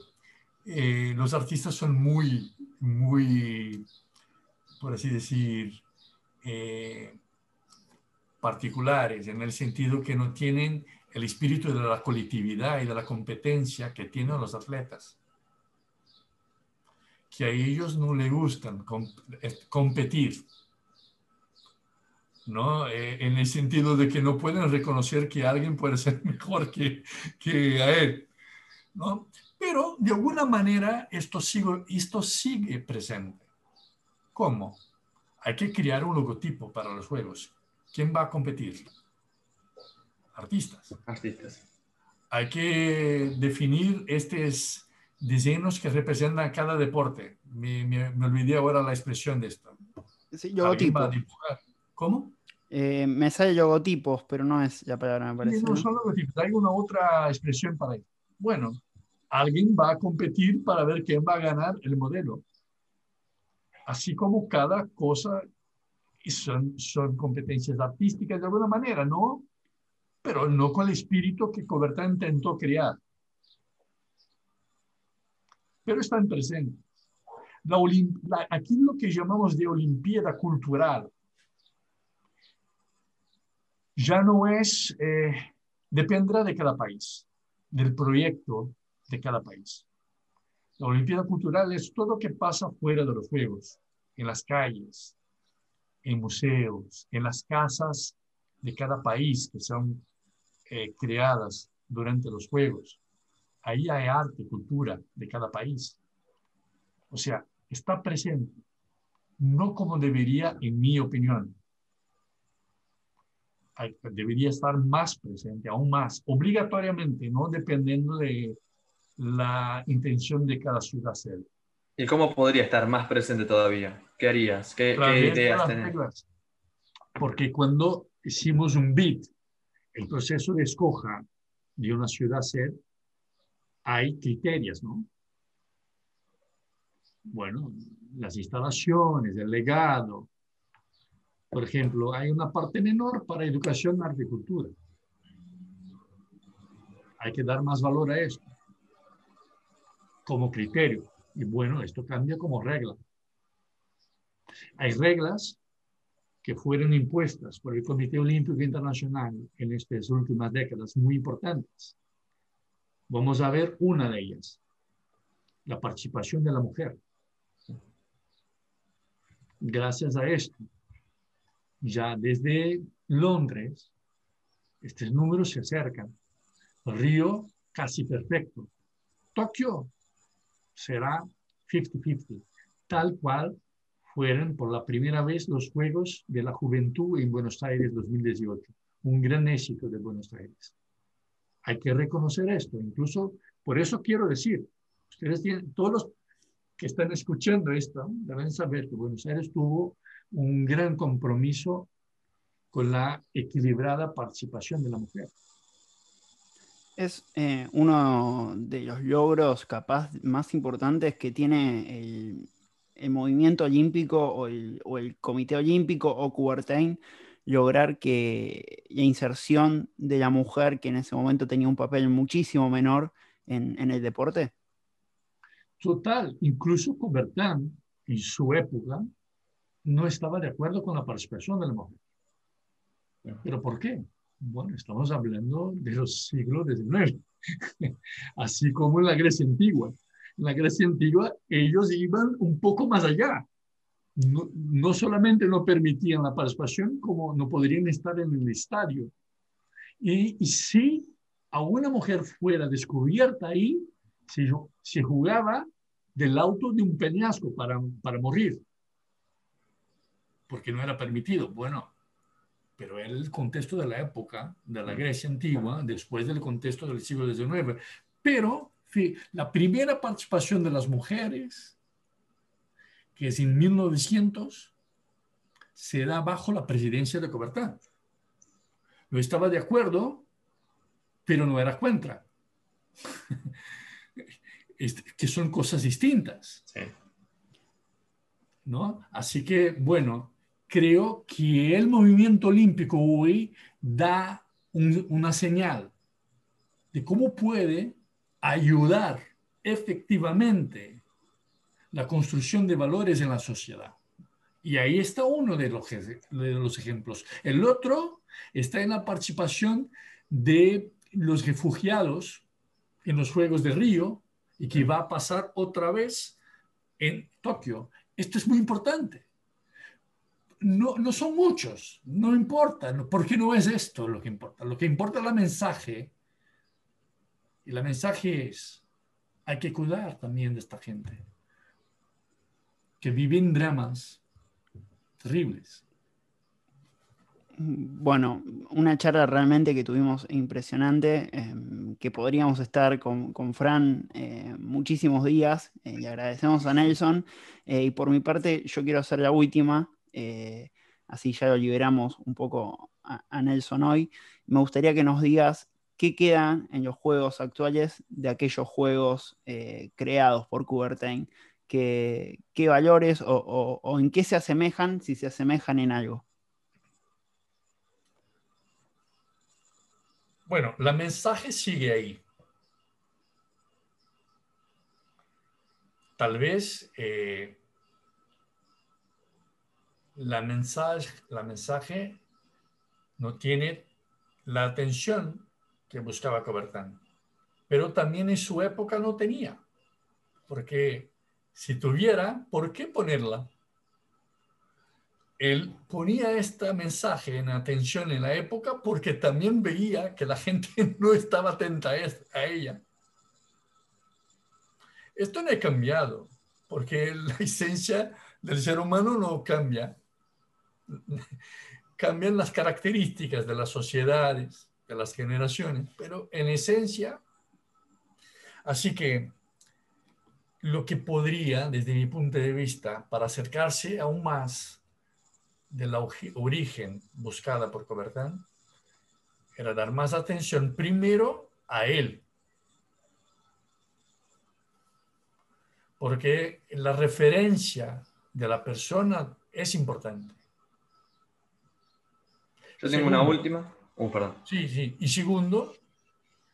Speaker 3: eh, los artistas son muy, muy, por así decir, eh, particulares, en el sentido que no tienen el espíritu de la colectividad y de la competencia que tienen los atletas. Que a ellos no les gustan es- competir, ¿no? Eh, en el sentido de que no pueden reconocer que alguien puede ser mejor que, que a él, ¿no? Pero de alguna manera esto sigue, esto sigue presente. ¿Cómo? Hay que crear un logotipo para los juegos. ¿Quién va a competir? Artistas.
Speaker 2: Artistas.
Speaker 3: Hay que definir estos diseños que representan cada deporte. Me, me- me olvidé ahora la expresión de esto.
Speaker 1: Sí,
Speaker 3: a dibujar. ¿Cómo?
Speaker 1: Eh, me sale logotipos, pero no es la palabra, me parece.
Speaker 3: no,
Speaker 1: ¿no?
Speaker 3: son logotipos. Hay una otra expresión para ello. Bueno, alguien va a competir para ver quién va a ganar el modelo. Así como cada cosa son, son competencias artísticas de alguna manera, ¿no? Pero no con el espíritu que Coubertin intentó crear. Pero están presentes. La la- aquí lo que llamamos de Olimpiada Cultural ya no es, eh, dependerá de cada país, del proyecto de cada país. La Olimpiada Cultural es todo lo que pasa fuera de los Juegos, en las calles, en museos, en las casas de cada país que son eh, creadas durante los Juegos. Ahí hay arte, cultura de cada país. O sea, está presente, no como debería, en mi opinión. Hay- debería estar más presente, aún más, obligatoriamente, no dependiendo de la intención de cada ciudad hacer.
Speaker 2: ¿Y cómo podría estar más presente todavía? ¿Qué harías? ¿Qué, ideas tenés?
Speaker 3: Porque cuando hicimos un BIT, el proceso de escoja de una ciudad ser, hay criterios, ¿no? Bueno, las instalaciones, el legado. Por ejemplo, hay una parte menor para educación, arte y cultura. Hay que dar más valor a esto como criterio. Y bueno, esto cambia como regla. Hay reglas que fueron impuestas por el Comité Olímpico Internacional en estas últimas décadas muy importantes. Vamos a ver una de ellas, la participación de la mujer. Gracias a esto, ya desde Londres, estos números se acercan. Río, casi perfecto. Tokio, será 50-50, tal cual fueron por la primera vez los Juegos de la Juventud en Buenos Aires 2018. Un gran éxito de Buenos Aires. Hay que reconocer esto. Incluso, por eso quiero decir, ustedes tienen, todos los que están escuchando esto, deben saber que Buenos Aires tuvo un gran compromiso con la equilibrada participación de la mujer
Speaker 1: es eh, uno de los logros capaz más importantes que tiene el, movimiento olímpico o el, Comité Olímpico o Coubertin, lograr que la inserción de la mujer, que en ese momento tenía un papel muchísimo menor en, el deporte?
Speaker 3: Total, incluso Coubertin en su época no estaba de acuerdo con la participación de la mujer. ¿Pero por qué? Bueno, estamos hablando de los siglos XIX, así como en la Grecia antigua. En la Grecia antigua ellos iban un poco más allá. No, solamente no permitían la participación, como no podrían estar en el estadio. Y, si a una mujer fuera descubierta ahí, se, se jugaba del auto de un peñasco para, para morir, porque no era permitido. Bueno, pero era el contexto de la época de la Grecia antigua, después del contexto del siglo XIX. Pero la primera participación de las mujeres, que es en 1900, se da bajo la presidencia de Coubertin. No estaba de acuerdo, pero no era contra. que son cosas distintas. ¿No? Así que, bueno, creo que el movimiento olímpico hoy da una señal de cómo puede ayudar efectivamente la construcción de valores en la sociedad. Y ahí está uno de los, de los ejemplos. El otro está en la participación de los refugiados en los Juegos de Río y que va a pasar otra vez en Tokio. Esto es muy importante no, no son muchos, no importa, porque no es esto lo que importa. Lo que importa es el mensaje. Y el mensaje es, hay que cuidar también de esta gente, que viven dramas terribles.
Speaker 1: Bueno, una charla realmente que tuvimos impresionante, em, que podríamos estar con, Fran eh, muchísimos días. Eh, le agradecemos a Nelson. Eh, y por mi parte, yo quiero hacer la última, eh, así ya lo liberamos un poco a, Nelson hoy. Me gustaría que nos digas qué quedan en los juegos actuales de aquellos juegos eh, creados por Coubertin, qué, valores o, en qué se asemejan, si se asemejan en algo.
Speaker 3: Bueno, la mensaje sigue ahí. Tal vez eh, la mensaje, la mensaje no tiene la atención que buscaba Cobertán. Pero también en su época no tenía. Porque si tuviera, ¿por qué ponerla? Él ponía este mensaje en atención en la época porque también veía que la gente no estaba atenta a ella. Esto no ha cambiado, porque la esencia del ser humano no cambia. cambian las características de las sociedades, de las generaciones, pero en esencia, así que lo que podría, desde mi punto de vista, para acercarse aún más de la origen buscada por Cobertán, era dar más atención primero a él. Porque la referencia de la persona es importante.
Speaker 2: Yo tengo una última. Oh, perdón.
Speaker 3: Sí, sí. Y segundo,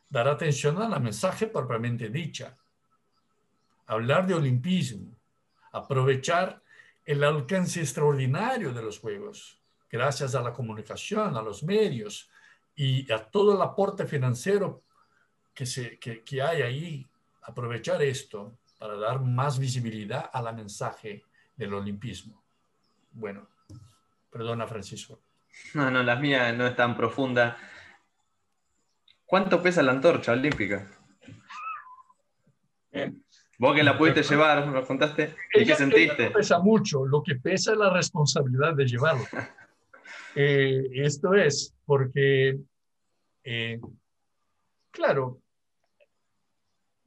Speaker 3: dar atención a la mensaje propiamente dicha. Hablar de olimpismo. Aprovechar el alcance extraordinario de los Juegos, gracias a la comunicación, a los medios y a todo el aporte financiero que, se, que, que hay ahí. Aprovechar esto para dar más visibilidad a la mensaje del olimpismo. Bueno, perdona Francisco.
Speaker 2: No, no, la mía no es tan profunda. ¿Cuánto pesa la antorcha olímpica? Vos que la pudiste llevar, nos contaste. ¿Y qué sentiste?
Speaker 3: pesa mucho, lo que pesa es la responsabilidad de llevarlo. Eh, esto es porque, eh, claro,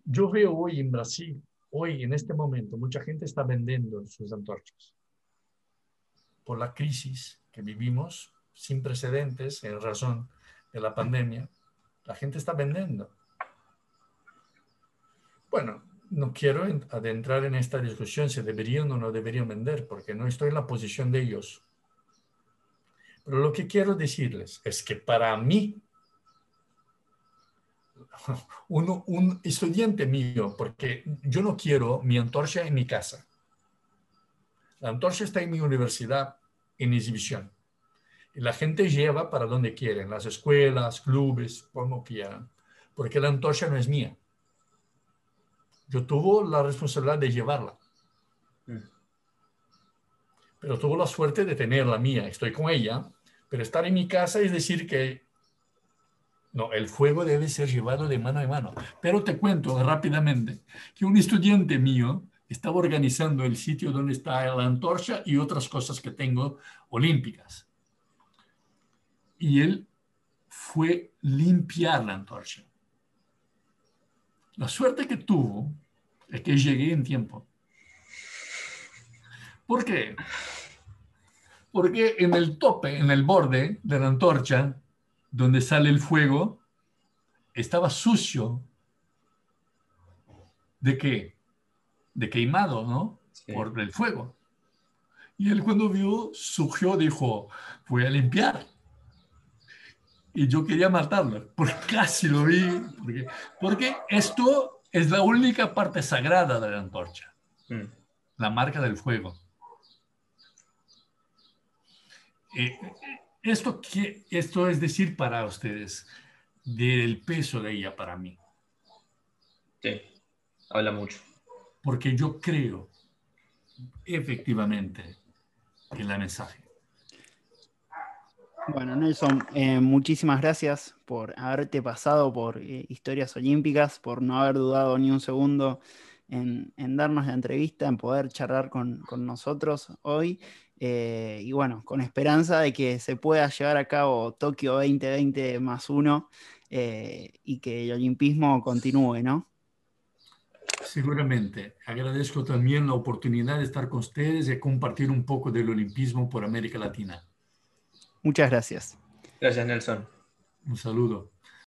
Speaker 3: yo veo hoy en Brasil, hoy en este momento, mucha gente está vendiendo sus antorchas por la crisis que vivimos sin precedentes en razón de la pandemia. La gente está vendiendo. Bueno, no quiero adentrar en esta discusión si deberían o no deberían vender, porque no estoy en la posición de ellos. Pero lo que quiero decirles es que para mí, un estudiante mío, porque yo no quiero mi antorcha en mi casa. La antorcha está en mi universidad en exhibición. Y la gente lleva para donde quieren, las escuelas, clubes, como quieran, porque la antorcha no es mía yo tuve la responsabilidad de llevarla. Mm. Pero tuvo la suerte de tener la mía. Estoy con ella. Pero estar en mi casa es decir que no, el fuego debe ser llevado de mano a mano. Pero te cuento rápidamente que un estudiante mío estaba organizando el sitio donde está la antorcha y otras cosas que tengo olímpicas. Y él fue limpiar la antorcha. La suerte que tuvo es que llegué en tiempo. ¿Por qué? Porque en el tope, en el borde de la antorcha, donde sale el fuego, estaba sucio. ¿De qué? De queimado, ¿no? Por el fuego. Y él cuando vio, surgió, dijo, voy a limpiar y yo quería matarlo, porque casi lo vi, porque, porque esto es la única parte sagrada de la antorcha, mm. la marca del fuego. Eh, esto, esto es decir para ustedes del peso de ella para mí.
Speaker 2: Sí, habla mucho.
Speaker 3: Porque yo creo efectivamente en la mensaje.
Speaker 1: Bueno, Nelson, eh, muchísimas gracias por haberte pasado por eh, historias olímpicas, por no haber dudado ni un segundo en, darnos la entrevista, en poder charlar con, nosotros hoy. Eh, y bueno, con esperanza de que se pueda llevar a cabo Tokio 2020 más uno y que el olimpismo continúe, ¿no?
Speaker 3: Seguramente. Agradezco también la oportunidad de estar con ustedes y compartir un poco del olimpismo por América Latina.
Speaker 1: Muchas gracias.
Speaker 2: Gracias, Nelson.
Speaker 3: Un saludo.